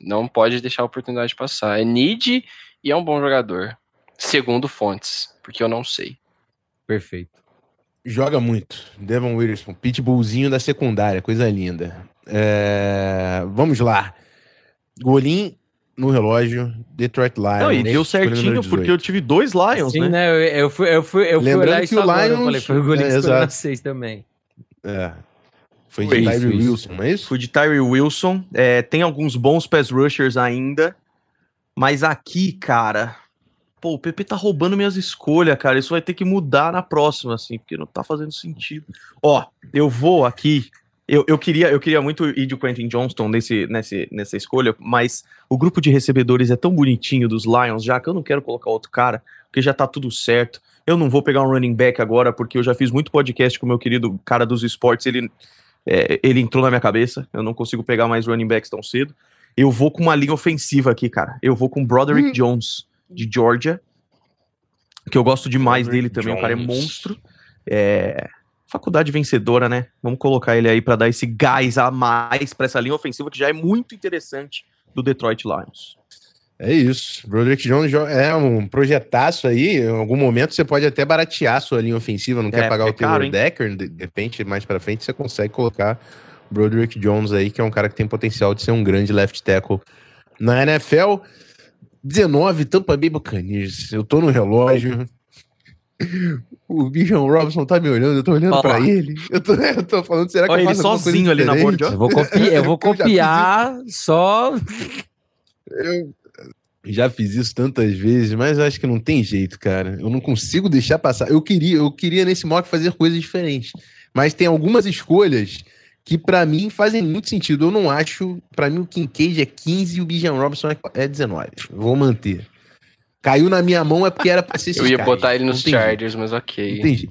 Não pode deixar a oportunidade passar. É need e é um bom jogador. Segundo fontes, porque eu não sei. Perfeito. Joga muito. Devon Witherspoon, pitbullzinho da secundária, coisa linda. É... Vamos lá. Golim no relógio, Detroit Lions. Não, e deu certinho, porque eu tive dois Lions, Sim, né? né? Eu, eu, fui, eu fui, eu Lembrando fui olhar que o Lions... Eu falei, foi o Golim é, que vocês também. É. Foi, foi de Tyree Wilson, não é isso? Foi de Tyree Wilson. É, tem alguns bons pass rushers ainda, mas aqui, cara... Pô, o PP tá roubando minhas escolhas, cara. Isso vai ter que mudar na próxima, assim, porque não tá fazendo sentido. Ó, eu vou aqui eu, eu, queria, eu queria muito ir de Quentin Johnston nesse, nesse, nessa escolha, mas o grupo de recebedores é tão bonitinho dos Lions já que eu não quero colocar outro cara, porque já tá tudo certo. Eu não vou pegar um running back agora, porque eu já fiz muito podcast com o meu querido cara dos esportes, ele, é, ele entrou na minha cabeça, eu não consigo pegar mais running backs tão cedo. Eu vou com uma linha ofensiva aqui, cara. Eu vou com Broderick hum. Jones, de Georgia, que eu gosto demais Broderick dele também, Jones. o cara é monstro. É, faculdade vencedora, né? Vamos colocar ele aí para dar esse gás a mais para essa linha ofensiva que já é muito interessante do Detroit Lions. É isso. Broderick Jones é um projetaço aí. Em algum momento você pode até baratear sua linha ofensiva, não é, quer pagar é o Taylor Decker. De repente, mais para frente, você consegue colocar Broderick Jones aí, que é um cara que tem potencial de ser um grande left tackle na NFL. 19, Tampa Bay Buccaneers. Eu tô no relógio. O Bijan Robson tá me olhando, eu tô olhando Olha pra ele. Eu tô, eu tô falando, será que Olha eu faço ele sozinho ali na borda? Eu vou, copi eu vou (laughs) copiar só. Eu já fiz isso tantas vezes, mas acho que não tem jeito, cara. Eu não consigo deixar passar. Eu queria, eu queria nesse mock fazer coisas diferentes, mas tem algumas escolhas que para mim fazem muito sentido. Eu não acho, para mim o Kincaid é 15 e o Bijan Robson é 19. Vou manter. Caiu na minha mão é porque era pra ser Eu ia botar ele nos Chargers, mas ok. Entendi.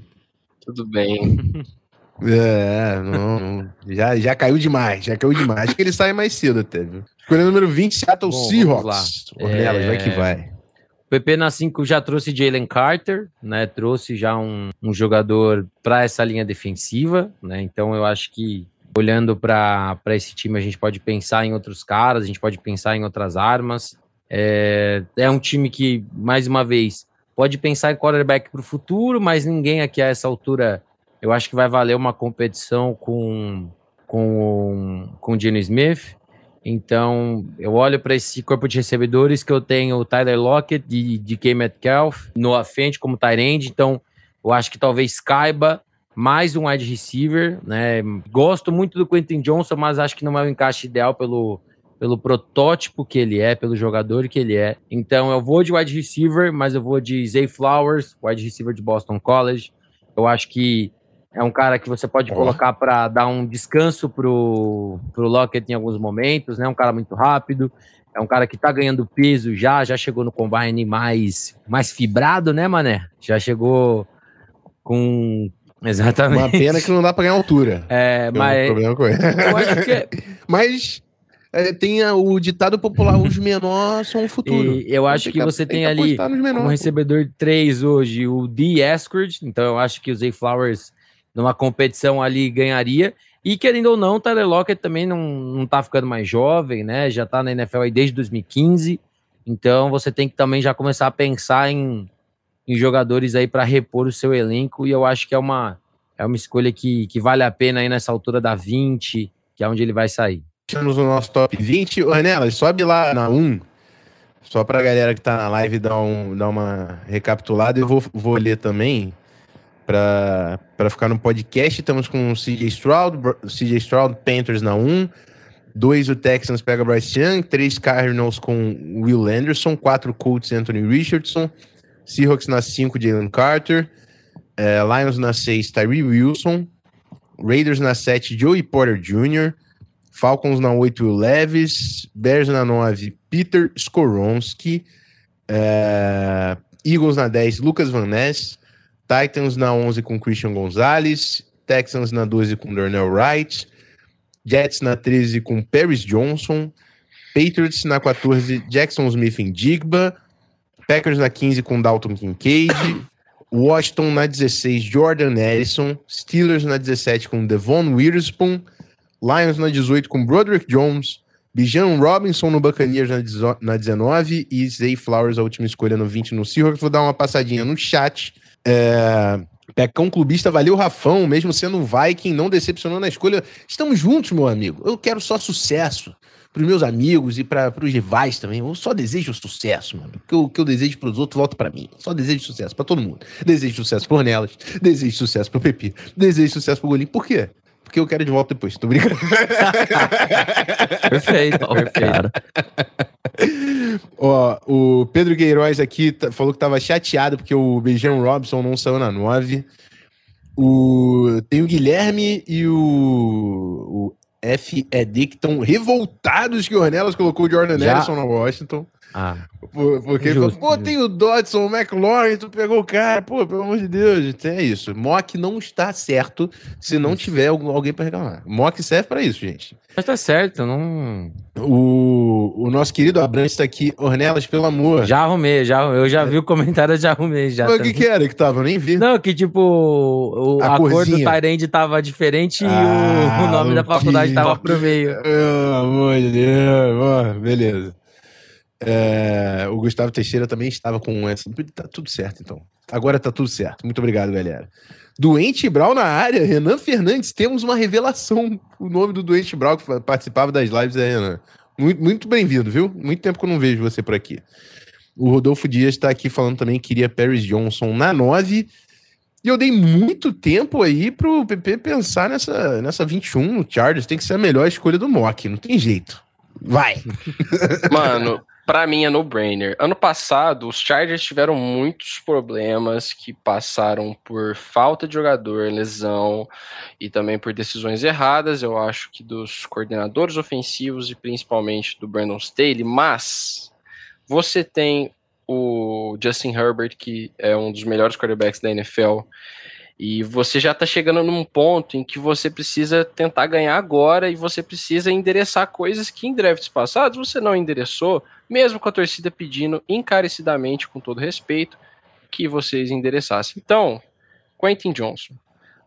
Tudo bem. (laughs) É, não, não, já, já caiu demais, já caiu demais. Acho que ele sai mais cedo até, viu? Escolha número 20, Seattle Bom, Seahawks. Ornelas, é... vai que vai. O PP na 5 já trouxe Jalen Carter, né? Trouxe já um, um jogador para essa linha defensiva, né? Então eu acho que olhando para esse time a gente pode pensar em outros caras, a gente pode pensar em outras armas. É, é um time que, mais uma vez, pode pensar em quarterback para o futuro, mas ninguém aqui a essa altura eu acho que vai valer uma competição com, com, com o Gene Smith. Então, eu olho para esse corpo de recebedores que eu tenho o Tyler Lockett, de, de K. Metcalf, no Fent como Tyrande. Então, eu acho que talvez caiba mais um wide receiver, né? Gosto muito do Quentin Johnson, mas acho que não é o encaixe ideal pelo, pelo protótipo que ele é, pelo jogador que ele é. Então, eu vou de wide receiver, mas eu vou de Zay Flowers, wide receiver de Boston College. Eu acho que é um cara que você pode oh. colocar para dar um descanso pro, pro Lockett em alguns momentos, né? Um cara muito rápido. É um cara que tá ganhando peso já, já chegou no combine mais, mais fibrado, né, Mané? Já chegou com. (laughs) Exatamente. Uma pena que não dá pra ganhar altura. É, mas. Problema com ele. Eu acho que. É (laughs) mas é, tem o ditado popular: os (laughs) menores são o futuro. E eu acho que, você tem, ali um recebedor 3 hoje, o D. Eskridge. Então eu acho que o Zay Flowers numa competição ali ganharia. E querendo ou não, o Tyler Lockett também não, não tá ficando mais jovem, né? Já tá na NFL aí desde 2015. Então você tem que também já começar a pensar em, em jogadores aí para repor o seu elenco. E eu acho que é uma, é uma escolha que, que vale a pena aí nessa altura da 20, que é onde ele vai sair. Estamos no nosso top 20. Anela, sobe lá na 1. Só pra galera que tá na live dar, um, dar uma recapitulada. Eu vou, vou ler também para ficar no podcast. Estamos com o CJ Stroud, CJ Stroud, Panthers na 1. 2 o Texans pega Bryce Young, 3 Cardinals com Will Anderson, 4 Colts Anthony Richardson, Seahawks na 5 Jalen Carter, é, Lions na 6 Tyree Wilson, Raiders na 7 Joey Porter Jr., Falcons na 8 Will Levis, Bears na 9 Peter Skoronski, é, Eagles na 10 Lucas Van Ness, Titans na 11 com Christian Gonzalez, Texans na 12 com Darnell Wright, Jets na 13 com Paris Johnson, Patriots na 14 Jackson Smith em Digba, Packers na 15 com Dalton Kincaid, (coughs) Washington na 16 Jordan Ellison, Steelers na 17 com Devon Witherspoon, Lions na 18 com Broderick Jones, Bijan Robinson no Buccaneers na 19 e Zay Flowers a última escolha no 20 no Seahawks. Vou dar uma passadinha no chat. É, Pecão clubista, valeu Rafão, mesmo sendo Viking, não decepcionou na escolha. Estamos juntos, meu amigo. Eu quero só sucesso para os meus amigos e para os rivais também. Eu só desejo sucesso, mano. O que eu, que eu desejo para os outros volta para mim. Só desejo sucesso para todo mundo. Desejo sucesso por Nelas, desejo sucesso para o Pepe, desejo sucesso para o Golim. Por quê? Porque eu quero de volta depois. Tô brincando. (laughs) perfeito, perfeito. Ó, o Pedro Queiroz aqui falou que tava chateado porque o Beijão Robson não saiu na 9. O, tem o Guilherme e o, o FED que estão revoltados que o Ornelas colocou o Jordan Já? Nelson na Washington. Ah, porque justo, ele falou, pô, tem o Dodson, o McLaurin, tu pegou o cara, pô, pelo amor de Deus, é isso. Mock não está certo se não tiver alguém para reclamar. Mock serve para isso, gente. Mas tá certo, não. O, o nosso querido Abrantes está aqui, Ornelas, pelo amor. Já arrumei, já, eu já vi o comentário, já arrumei. Já o que, que era que tava? Eu nem vi. Não, que tipo, o, a, a cor do Tyrande tava diferente ah, e o, (laughs) o nome da faculdade que... tava pro meio. Pelo amor de Deus, beleza. É, o Gustavo Teixeira também estava com essa. Tá tudo certo, então. Agora tá tudo certo. Muito obrigado, galera. Doente Brau na área, Renan Fernandes. Temos uma revelação. O nome do Doente Brau que participava das lives é Renan. Muito, muito bem-vindo, viu? Muito tempo que eu não vejo você por aqui. O Rodolfo Dias está aqui falando também que queria Paris Johnson na 9. E eu dei muito tempo aí pro PP pensar nessa, nessa 21 no Chargers. Tem que ser a melhor escolha do Mock, não tem jeito. Vai! (laughs) Mano, para mim é no-brainer. Ano passado, os Chargers tiveram muitos problemas que passaram por falta de jogador, lesão e também por decisões erradas, eu acho que dos coordenadores ofensivos e principalmente do Brandon Staley, mas você tem o Justin Herbert, que é um dos melhores quarterbacks da NFL, E você já tá chegando num ponto em que você precisa tentar ganhar agora e você precisa endereçar coisas que em drafts passados você não endereçou, mesmo com a torcida pedindo encarecidamente, com todo respeito, que vocês endereçassem. Então, Quentin Johnson.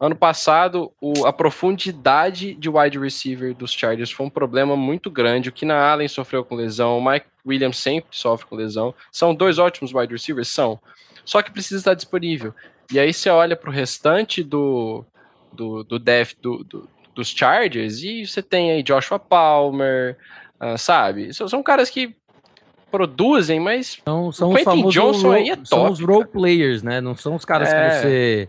Ano passado, o, a profundidade de wide receiver dos Chargers foi um problema muito grande. O Keenan Allen sofreu com lesão, o Mike Williams sempre sofre com lesão. São dois ótimos wide receivers? São. Só que precisa estar disponível. E aí você olha para o restante do, do, do def do, do, dos Chargers e você tem aí Joshua Palmer, uh, sabe? São, são caras que produzem, mas são, são os famosos Johnson aí é top, são os role players, né? Não são os caras é... que você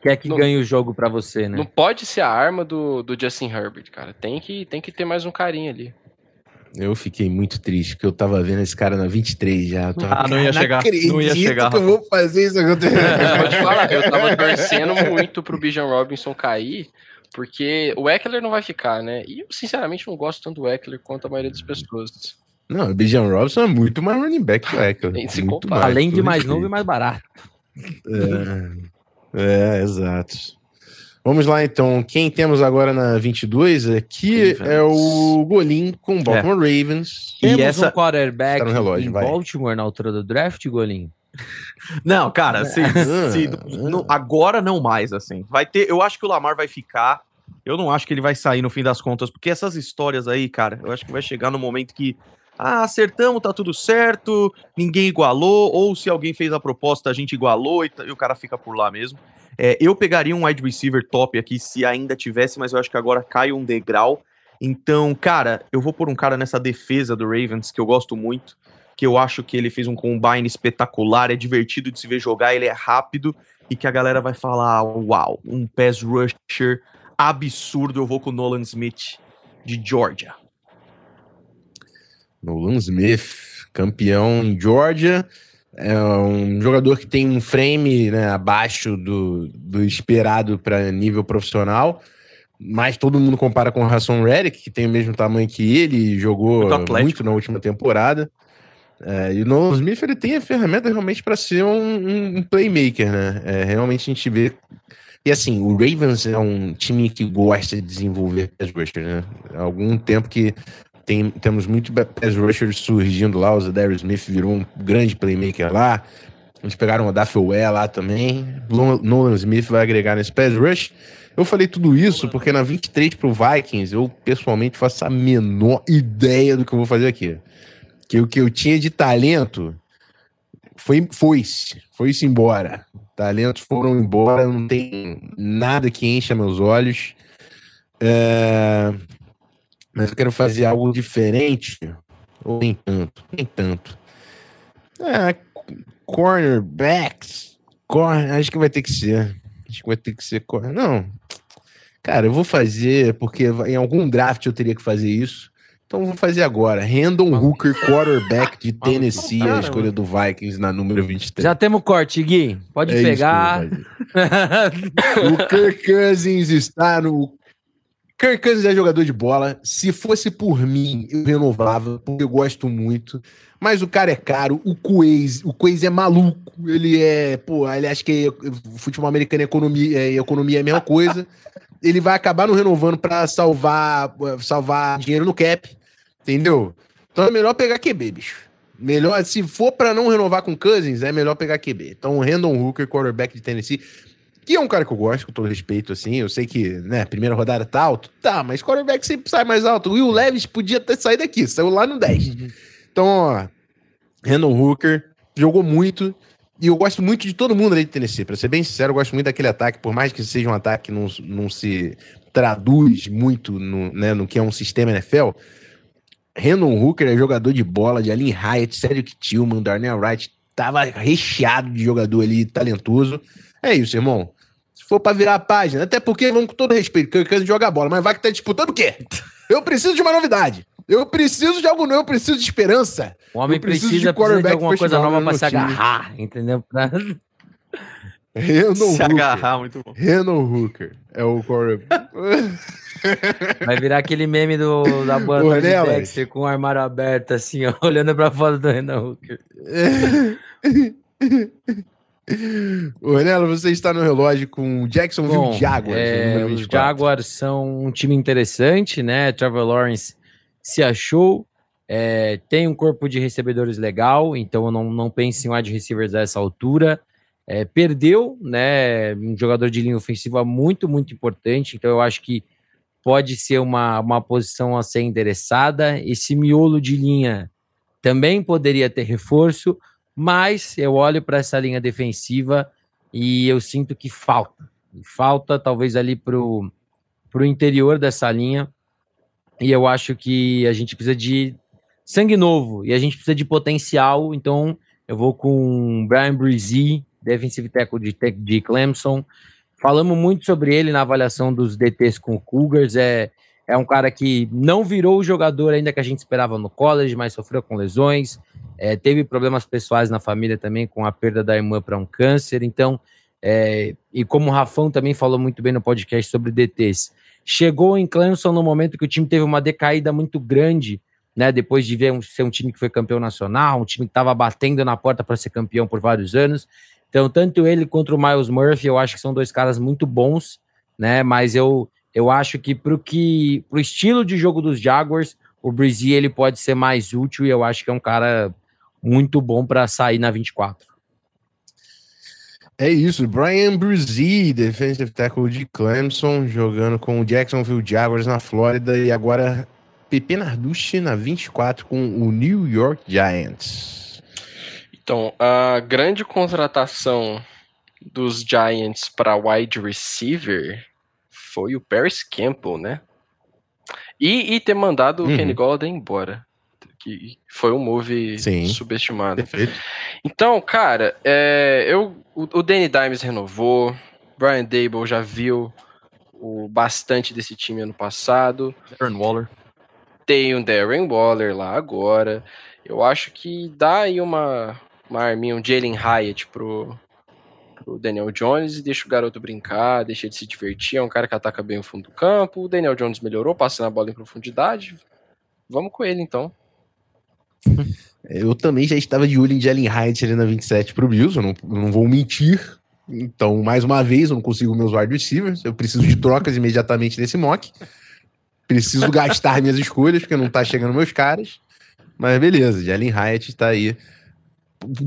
quer que não, ganhe o jogo para você, né? Não pode ser a arma do, do Justin Herbert, cara. Tem que, tem que ter mais um carinho ali. Eu fiquei muito triste, porque eu tava vendo esse cara na 23 já. Tava, ah, não ia chegar. Não ia chegar. que eu vou fazer isso acontecer. (laughs) te falar, eu tava torcendo muito pro Bijan Robinson cair, porque o Eckler não vai ficar, né? E eu, sinceramente, não gosto tanto do Eckler quanto a maioria das pessoas. Não, o Bijan Robinson é muito mais running back que o Eckler. Se Além de mais novo e mais barato. É, é, exato. Vamos lá então. Quem temos agora na 22 aqui Ravens. é o Golim com o Baltimore é. Ravens. E temos essa... um quarterback tá relógio, em vai. Baltimore na altura do draft, Golim? Não, cara, se, se, no, agora não mais, assim. Vai ter, eu acho que o Lamar vai ficar. Eu não acho que ele vai sair no fim das contas, porque essas histórias aí, cara, eu acho que vai chegar no momento que ah, acertamos, tá tudo certo, ninguém igualou, ou se alguém fez a proposta, a gente igualou e, e o cara fica por lá mesmo. É, eu pegaria um wide receiver top aqui se ainda tivesse, mas eu acho que agora cai um degrau. Então, cara, eu vou pôr um cara nessa defesa do Ravens que eu gosto muito, que eu acho que ele fez um combine espetacular, é divertido de se ver jogar, ele é rápido e que a galera vai falar: uau, um pass rusher absurdo. Eu vou com o Nolan Smith de Georgia. Nolan Smith, campeão em Georgia. É um jogador que tem um frame né, abaixo do, do esperado para nível profissional, mas todo mundo compara com o Hassan Reddick, que tem o mesmo tamanho que ele, jogou muito, muito na última temporada. É, e o Nolan Smith ele tem a ferramenta realmente para ser um, um, playmaker, né? É, realmente a gente vê. E assim, o Ravens é um time que gosta de desenvolver rusher, né? Há algum tempo que tem, temos muito pass rushers surgindo lá. O Zadarius Smith virou um grande playmaker lá. Eles pegaram o Daffel lá também. Nolan Smith vai agregar nesse pass rush. Eu falei tudo isso porque na 23 pro Vikings eu pessoalmente faço a menor ideia do que eu vou fazer aqui. Que o que eu tinha de talento foi foi-se, foi-se embora. Talentos foram embora, não tem nada que encha meus olhos. É... Mas eu quero fazer algo diferente. Ou nem tanto, nem tanto. É, cornerbacks. Corner, acho que vai ter que ser. Acho que vai ter que ser corner. Não. Cara, eu vou fazer, porque em algum draft eu teria que fazer isso. Então vou fazer agora. Randall Hooker, quarterback de (laughs) Tennessee, a escolha do Vikings na número 23. Já temos corte, Gui. Pode é pegar. (laughs) o Kirk Cousins está no Kirk Cousins é jogador de bola. Se fosse por mim, eu renovava, porque eu gosto muito. Mas o cara é caro. O Quaze, o Quaze é maluco. Ele é, pô, ele acha que é, futebol americano e economia, é, economia é a mesma coisa. (laughs) ele vai acabar não renovando para salvar, salvar dinheiro no cap. Entendeu? Então é melhor pegar QB, bicho. Melhor, se for para não renovar com Cousins, é melhor pegar QB. Então, Randall Hooker, quarterback de Tennessee que é um cara que eu gosto, com todo respeito, assim. Eu sei que, né, primeira rodada tá alto. Tá, mas quarterback sempre sai mais alto. O Will Levis podia ter saído daqui, saiu lá no 10. Uhum. Então, ó, Randall Hooker jogou muito. E eu gosto muito de todo mundo ali de Tennessee. Pra ser bem sincero, eu gosto muito daquele ataque, por mais que seja um ataque que não, não se traduz muito no, né, no que é um sistema NFL. Randall Hooker é jogador de bola, de Alin Hyatt, Cedric Tillman, Darnell Wright. Tava recheado de jogador ali talentoso. É isso, irmão. Se for pra virar a página, até porque, vamos com todo respeito, que eu quero jogar bola, mas vai que tá disputando o quê? Eu preciso de uma novidade. Eu preciso de algo novo, eu preciso de esperança. O homem precisa, precisa, de, precisa de alguma coisa nova pra se agarrar, entendeu? Pra... Renan se agarrar, muito bom. Renan Hooker é o quarterback. (laughs) Vai virar aquele meme do, da banda de Dexter com o armário aberto, assim, (laughs) ó, olhando pra foto do Renan Hooker. (laughs) Ornella, você está no relógio com o Jacksonville Bom, Jaguars. É, os Jaguars são um time interessante, né? Trevor Lawrence se achou, é, tem um corpo de recebedores legal, então eu não, não penso em wide receivers dessa altura. É, perdeu, né? Um jogador de linha ofensiva muito, muito importante, então eu acho que pode ser uma, uma posição a ser endereçada. Esse miolo de linha também poderia ter reforço, mas eu olho para essa linha defensiva e eu sinto que falta. Falta talvez ali para o interior dessa linha. E eu acho que a gente precisa de sangue novo e a gente precisa de potencial. Então eu vou com Brian Brizee, defensive tackle de, de Clemson. Falamos muito sobre ele na avaliação dos DTs com o Cougars. É, é um cara que não virou o jogador ainda que a gente esperava no college, mas sofreu com lesões. É, teve problemas pessoais na família também, com a perda da irmã para um câncer. Então, é, e como o Rafão também falou muito bem no podcast sobre DTs, chegou em Clemson no momento que o time teve uma decaída muito grande, né? Depois de ver um, ser um time que foi campeão nacional, um time que estava batendo na porta para ser campeão por vários anos. Então, tanto ele quanto o Miles Murphy, eu acho que são dois caras muito bons, né? Mas eu, eu acho que para que pro estilo de jogo dos Jaguars, o Brizzy ele pode ser mais útil e eu acho que é um cara muito bom para sair na 24. É isso, Brian Brzee, defensive tackle de Clemson, jogando com o Jacksonville Jaguars na Flórida e agora Pepe Narducci na 24 com o New York Giants. Então, a grande contratação dos Giants para wide receiver foi o Paris Campbell, né? E, e ter mandado uhum. o Kenny Golden embora que foi um move Sim, subestimado. Perfeito. Então, cara, é, eu, o, o Danny Dimes renovou, Brian Dable já viu o bastante desse time ano passado. Darren Waller. Tem um Darren Waller lá agora. Eu acho que dá aí uma, uma arminha, um Jalen Hyatt pro, pro Daniel Jones e deixa o garoto brincar, deixa ele se divertir. É um cara que ataca bem o fundo do campo. O Daniel Jones melhorou, passando a bola em profundidade. Vamos com ele então. (laughs) Eu também já estava de olho em Jalen Hyatt ali na 27 pro Bills, eu não, não vou mentir. Então, mais uma vez, eu não consigo meus wide receivers. Eu preciso de trocas imediatamente nesse mock. Preciso gastar minhas escolhas, porque não tá chegando meus caras. Mas beleza, Jalen Hyatt tá aí.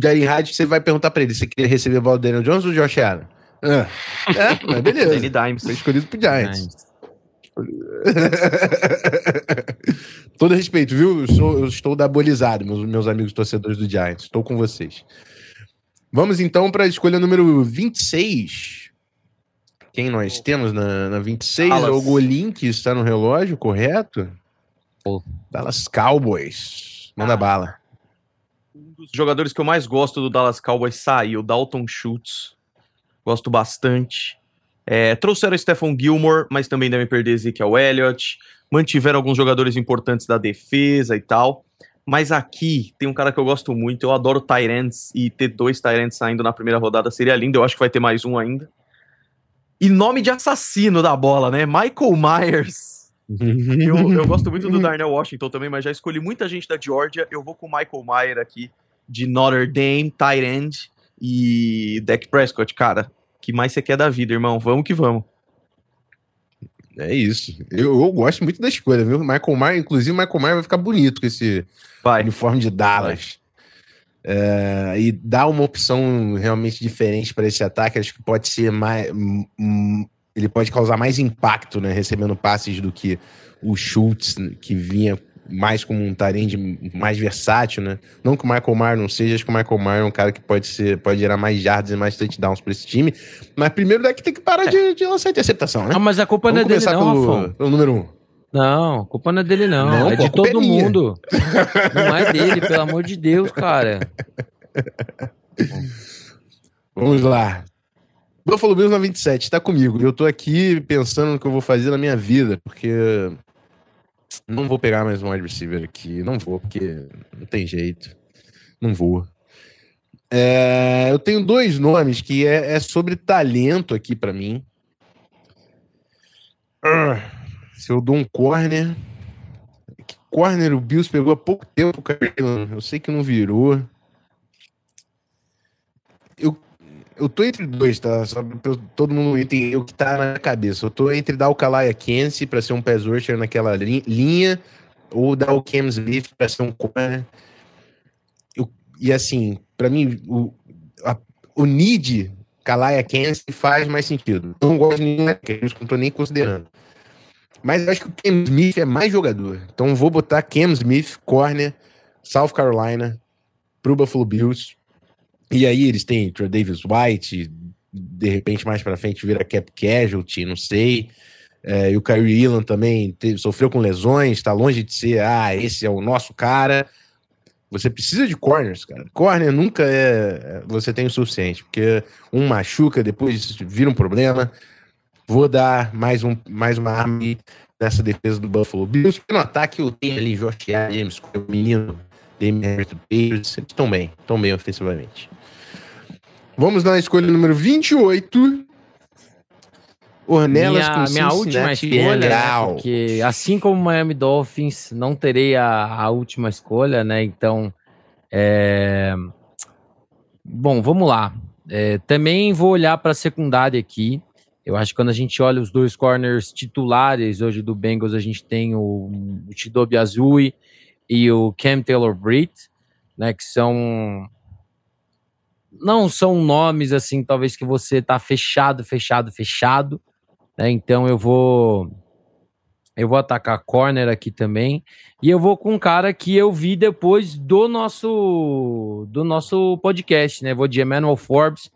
Jalen Hyatt, você vai perguntar pra ele: você queria receber a bola do Daniel Jones ou do Josh Allen? Ah, é, mas beleza. Danny Dimes. Foi escolhido pro Giants. (laughs) Todo respeito, viu? Eu, sou, eu estou dabolizado, meus, meus amigos torcedores do Giants. Estou com vocês. Vamos então para a escolha número 26. Quem nós temos na, na 26? Dallas. É o Golim, que está no relógio, correto? Oh. Dallas Cowboys. Manda ah. bala. Dos jogadores que eu mais gosto do Dallas Cowboys saiu, Dalton Schultz. Gosto bastante. É, trouxeram Stephon Gilmore, mas também devem perder Ezekiel Elliott. Mantiveram alguns jogadores importantes da defesa e tal. Mas aqui tem um cara que eu gosto muito. Eu adoro Tyrants e ter dois Tyrants saindo na primeira rodada seria lindo. Eu acho que vai ter mais um ainda. E nome de assassino da bola, né? Michael Myers. eu, eu, gosto muito do (laughs) Darnell Washington também, mas já escolhi muita gente da Georgia. Eu vou com o Michael Myers aqui, de Notre Dame, Tyrant e Dak Prescott. Cara, que mais você quer da vida, irmão? Vamos que vamos. É isso. Eu, eu gosto muito da escolha, viu? Michael Myers, inclusive, o Michael Myers vai ficar bonito com esse vai. uniforme de Dallas. É, e dá uma opção realmente diferente para esse ataque. Acho que pode ser mais. Ele pode causar mais impacto, né? Recebendo passes do que o Schultz, que vinha mais como um Tyrande mais versátil, né? Não que o Michael Mayer não seja, acho que o Michael Mayer é um cara que pode ser, pode gerar mais jardas e mais touchdowns para esse time. Mas primeiro é que tem que parar é. de, de, lançar interceptação, né? Não, mas a culpa Vamos não é dele, não, pelo, pelo número um. Não, a culpa não é dele, não. não é de todo é mundo. (laughs) não é dele, pelo amor de Deus, cara. Vamos lá. Buffalo Bills na 27, tá comigo. Eu tô aqui pensando no que eu vou fazer na minha vida, porque não vou pegar mais um wide receiver aqui. Não vou, porque não tem jeito. Não vou. É, eu tenho dois nomes que é, é sobre talento aqui para mim. Uh, se eu dou um corner. Corner o Bills pegou há pouco tempo, cara. Eu sei que não virou. Eu, Eu tô entre dois, tá? Só pra todo mundo entender o que tá na cabeça. Eu tô entre dar o Kalaya Kense pra ser um pass rusher naquela linha ou dar o Cam Smith pra ser um corner. Eu, e assim, pra mim, o, a, o need Kalaya Kense faz mais sentido. Não gosto de nenhum, eu não tô nem considerando. Mas eu acho que o Cam Smith é mais jogador. Então vou botar Cam Smith, corner, South Carolina, pro Buffalo Bills. E aí eles têm Troy Davis White, de repente mais para frente vira cap casualty, não sei. É, e o Kyrie Elam também teve, sofreu com lesões, está longe de ser, ah, esse é o nosso cara. Você precisa de corners, cara. Corner nunca é. Você tem o suficiente, porque um machuca, depois vira um problema. Vou dar mais, um, mais uma arma nessa defesa do Buffalo Bills. No ataque, eu tenho ali Josh James, o menino Damian Harris Eles estão bem, estão bem ofensivamente. Vamos na escolha número 28. Ornelas minha, com minha última escolha, né, porque assim como Miami Dolphins, não terei a, a última escolha, né? Então, é... bom, vamos lá. É, também vou olhar para a secundária aqui. Eu acho que quando a gente olha os dois corners titulares hoje do Bengals, a gente tem o, o Chidobe Azui e o Cam Taylor Britt, né, que são não são nomes assim, talvez que você tá fechado, fechado, fechado, né? Então eu vou eu vou atacar corner aqui também e eu vou com um cara que eu vi depois do nosso do nosso podcast, né? Vou de Emmanuel Forbes,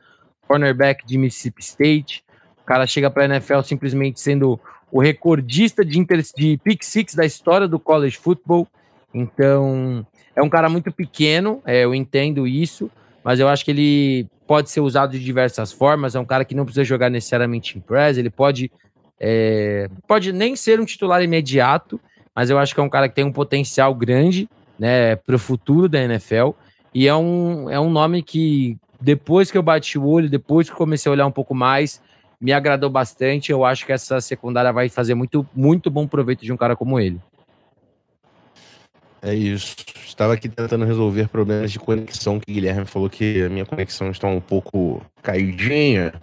cornerback de Mississippi State. O cara chega para a NFL simplesmente sendo o recordista de, inter, de pick six da história do college football. Então, é um cara muito pequeno, é, eu entendo isso, mas eu acho que ele pode ser usado de diversas formas. É um cara que não precisa jogar necessariamente em press, ele pode, é, pode nem ser um titular imediato, mas eu acho que é um cara que tem um potencial grande né, para o futuro da NFL. E é um, é um nome que, depois que eu bati o olho, depois que comecei a olhar um pouco mais, me agradou bastante. Eu acho que essa secundária vai fazer muito, muito bom proveito de um cara como ele. É isso. Estava aqui tentando resolver problemas de conexão, que o Guilherme falou que a minha conexão está um pouco caidinha.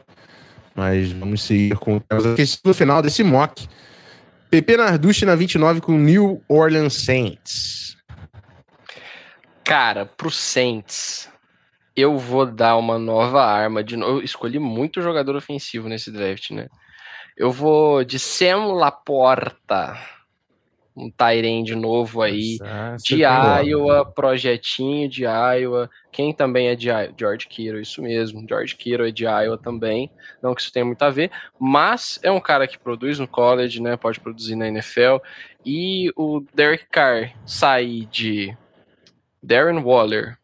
Mas vamos seguir com o final desse mock. PP Narducci na 29 com New Orleans Saints. Cara, pro Saints, eu vou dar uma nova arma. De novo. Eu escolhi muito jogador ofensivo nesse draft, né? Eu vou de Sam Laporta um Tyrande novo aí, Nossa, de Iowa, projetinho de Iowa. Quem também é de Iowa? George Kittle, isso mesmo. George Kittle é de Iowa também. Não que isso tenha muito a ver, mas é um cara que produz no college, né? Pode produzir na NFL. E o Derek Carr sair de Darren Waller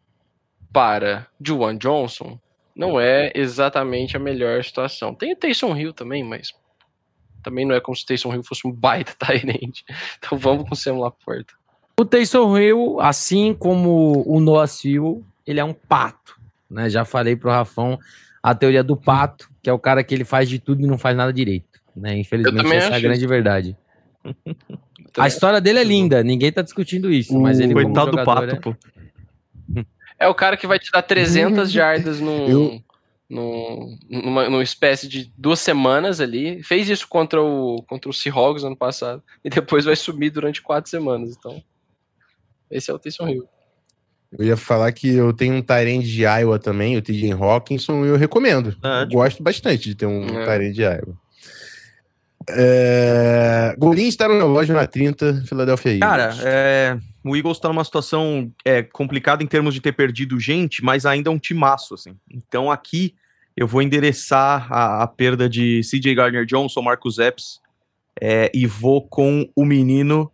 para Juwan Johnson não é exatamente a melhor situação. Tem o Taysom Hill também, mas também não é como se o Taysom Hill fosse um (laughs) baita Tyrande. Então vamos com o Sam Laporta. O Taysom Hill, assim como o Noah Seal, ele é um pato. Né? Já falei pro Rafão a teoria do pato, que é o cara que ele faz de tudo e não faz nada direito. Né? Infelizmente, essa é a grande verdade. (laughs) a história dele é linda, ninguém tá discutindo isso, mas ele Coitado do pato, é... pô. É o cara que vai te dar 300 (laughs) jardas num, eu numa, numa espécie de duas semanas ali. Fez isso contra o, contra o Seahawks ano passado. (laughs) E depois vai subir durante quatro semanas. Então, esse é o Taysom Hill. Eu ia falar que eu tenho um Tyrande de Iowa também, o TJ Hawkinson, e eu recomendo. Ah, tipo... Gosto bastante de ter um é. Tyrande de Iowa. É... Golim está no relógio na 30, Philadelphia Eagles. Cara, é... o Eagles está numa situação é, complicada em termos de ter perdido gente, mas ainda é um timaço, assim. Então aqui eu vou endereçar a, a perda de CJ Gardner Johnson, Marcus Epps, é, e vou com o menino,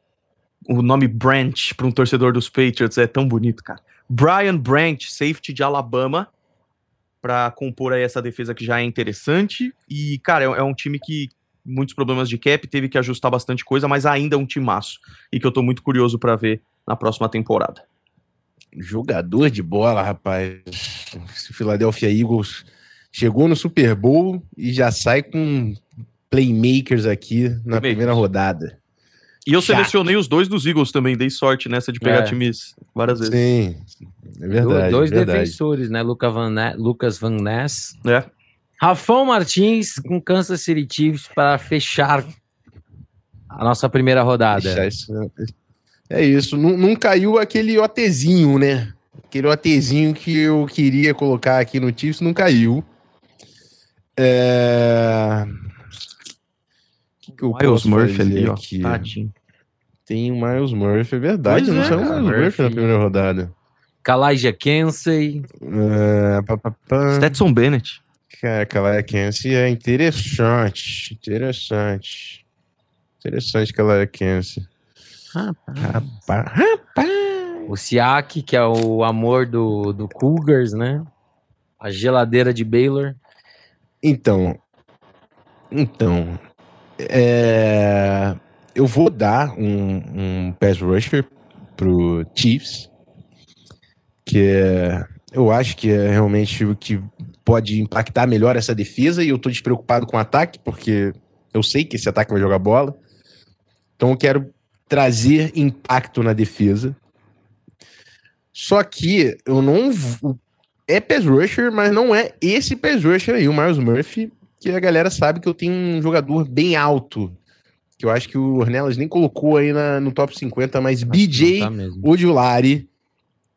o nome Branch, para um torcedor dos Patriots, é tão bonito, cara. Brian Branch, safety de Alabama, para compor aí essa defesa que já é interessante. E, cara, é, é um time que muitos problemas de cap, teve que ajustar bastante coisa, mas ainda é um timaço. E que eu tô muito curioso para ver na próxima temporada. Jogador de bola, rapaz. Esse Philadelphia Eagles chegou no Super Bowl e já sai com playmakers aqui na primeira rodada. E eu Chato. selecionei os dois dos Eagles também, dei sorte nessa de pegar é. times várias vezes. Sim. É verdade. dois verdade. defensores, né? Luca Van Ne- Lucas Van Ness. É. Rafão Martins com Kansas City Chiefs para fechar a nossa primeira rodada. Isso- É isso. Não, não caiu aquele OTzinho, né? Aquele OTzinho que eu queria colocar aqui no Chiefs não caiu. É... O que, Miles Murphy ali, ó. aqui? Tadinho. Tem o Miles Murphy, é verdade. Pois não é, saiu o Miles Murphy na Murphy. primeira rodada. Kalaija Kensey. É, pá, pá, pá. Stetson Bennett. Cara, Kensi é interessante. Interessante. Interessante, Kalaya Kensi. Rapaz, rapaz. O Siak, que é o amor do, do Cougars, né? A geladeira de Baylor. Então, então, é, eu vou dar um, um pass rusher pro Chiefs, que é, eu acho que é realmente o que pode impactar melhor essa defesa e eu tô despreocupado com o ataque, porque eu sei que esse ataque vai jogar bola. Então eu quero trazer impacto na defesa. Só que eu não é pass rusher, mas não é esse pass rusher aí, o Miles Murphy, que a galera sabe que eu tenho um jogador bem alto, que eu acho que o Ornelas nem colocou aí na- no top 50, mas BJ Não tá mesmo. Ojulari,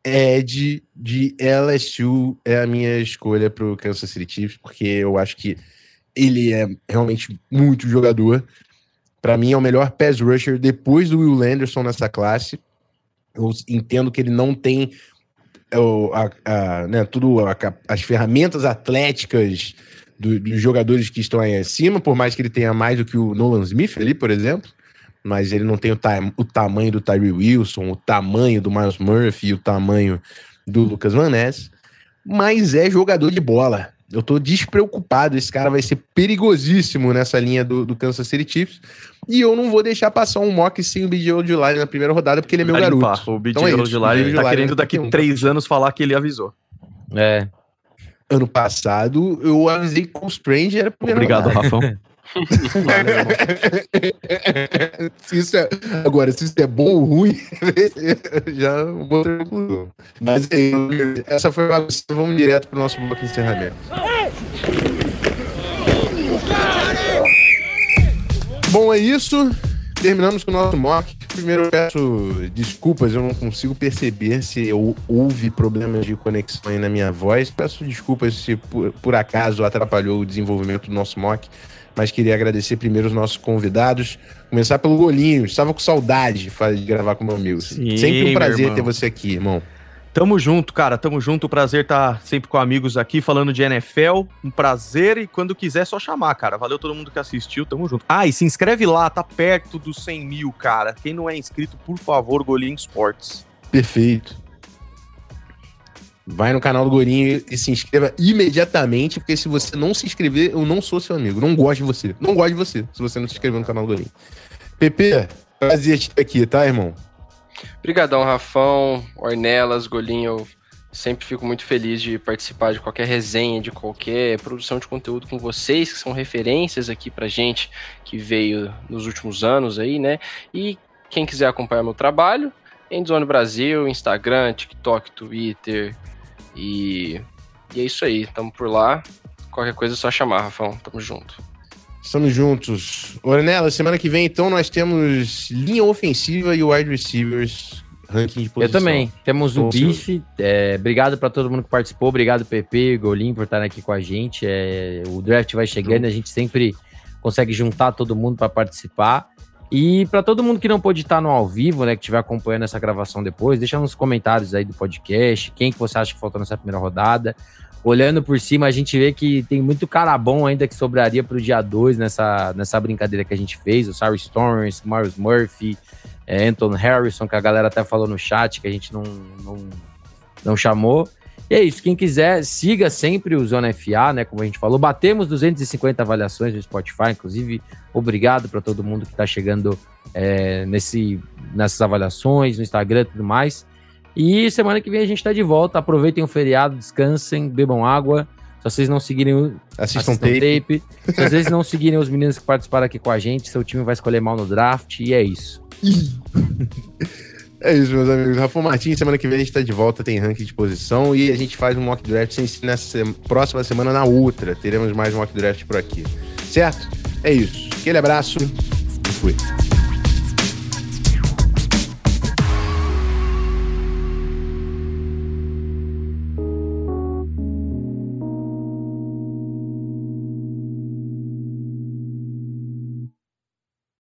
Ed de LSU é a minha escolha pro Kansas City Chiefs, porque eu acho que ele é realmente muito jogador. Pra mim é o melhor pass rusher depois do Will Anderson nessa classe. Eu entendo que ele não tem é, o- a, a- né, tudo a as ferramentas atléticas do- dos jogadores que estão aí acima, por mais que ele tenha mais do que o Nolan Smith ali, por exemplo mas ele não tem o, o tamanho do Tyree Wilson, o tamanho do Miles Murphy o tamanho do Lucas Van Ness, mas é jogador de bola. Eu tô despreocupado, esse cara vai ser perigosíssimo nessa linha do, do Kansas City Chiefs, e eu não vou deixar passar um mock sem o BJ Ojulari na primeira rodada, porque ele é meu garoto. limpar. O BJ Então é ele tá querendo é daqui um. três anos falar que ele avisou. É. Ano passado, eu avisei que o Strange era a primeira Obrigado, rodada. Rafão. (laughs) se isso é, agora, se isso é bom ou ruim, (laughs) já vou ter conclusão. Mas é isso, essa foi a bagunça. Vamos direto pro nosso bloco de encerramento. Bom, é isso. Terminamos com o nosso mock. Primeiro eu peço desculpas, eu não consigo perceber se eu- houve problemas de conexão aí na minha voz. Peço desculpas se por, por acaso atrapalhou o desenvolvimento do nosso mock mas queria agradecer primeiro os nossos convidados. Começar pelo Golinho, estava com saudade de gravar com meu amigo. Sim, sempre um prazer ter você aqui, irmão. Tamo junto, cara. Tamo junto. Prazer estar sempre com amigos aqui falando de NFL. Um prazer e quando quiser é só chamar, cara. Valeu todo mundo que assistiu. Tamo junto. Ah, e se inscreve lá, tá perto dos 100 mil, cara. Quem não é inscrito, por favor, Golinho Sports. Perfeito. Vai no canal do Golinho e se inscreva imediatamente, porque se você não se inscrever, eu não sou seu amigo. Não gosto de você. Não gosto de você, se você não se inscrever no canal do Golinho. PP, prazer te ter aqui, tá, irmão? Obrigadão, Rafão, Ornelas, Golinho. Sempre fico muito feliz de participar de qualquer resenha, de qualquer produção de conteúdo com vocês, que são referências aqui pra gente que veio nos últimos anos aí, né? E quem quiser acompanhar meu trabalho, Endzone Brasil, Instagram, TikTok, Twitter e, e é isso aí. Tamo por lá. Qualquer coisa é só chamar, Rafão. Tamo junto. Estamos juntos. Ornella, semana que vem, então, nós temos linha ofensiva e wide receivers, ranking de Eu posição. também. Temos o Bife. É, obrigado para todo mundo que participou. Obrigado, PP, Golim, por estarem aqui com a gente. É, o draft vai chegando, a gente sempre consegue juntar todo mundo para participar. E para todo mundo que não pôde estar no ao vivo, né, que estiver acompanhando essa gravação depois, deixa nos comentários aí do podcast quem que você acha que faltou nessa primeira rodada. Olhando por cima, a gente vê que tem muito cara bom ainda que sobraria para o dia 2 nessa, nessa brincadeira que a gente fez. O Sarah Storms, Miles Murphy, é, Anton Harrison, que a galera até falou no chat, que a gente não, não, não chamou. E é isso, quem quiser, siga sempre o Zona FA, né? Como a gente falou, batemos 250 avaliações no Spotify, inclusive, obrigado para todo mundo que está chegando é, nesse, nessas avaliações, no Instagram e tudo mais. E semana que vem a gente está de volta. Aproveitem o feriado, descansem, bebam água. Se vocês não seguirem o Assistam, assistam tape. tape. Se vocês não seguirem os meninos que participaram aqui com a gente, seu time vai escolher mal no draft. E é isso. (laughs) É isso, meus amigos. Rafa Martins, semana que vem a gente tá de volta, tem ranking de posição e a gente faz um mock draft sem ser nessa próxima semana na outra. Teremos mais mock draft por aqui. Certo? É isso. Aquele abraço. Fui.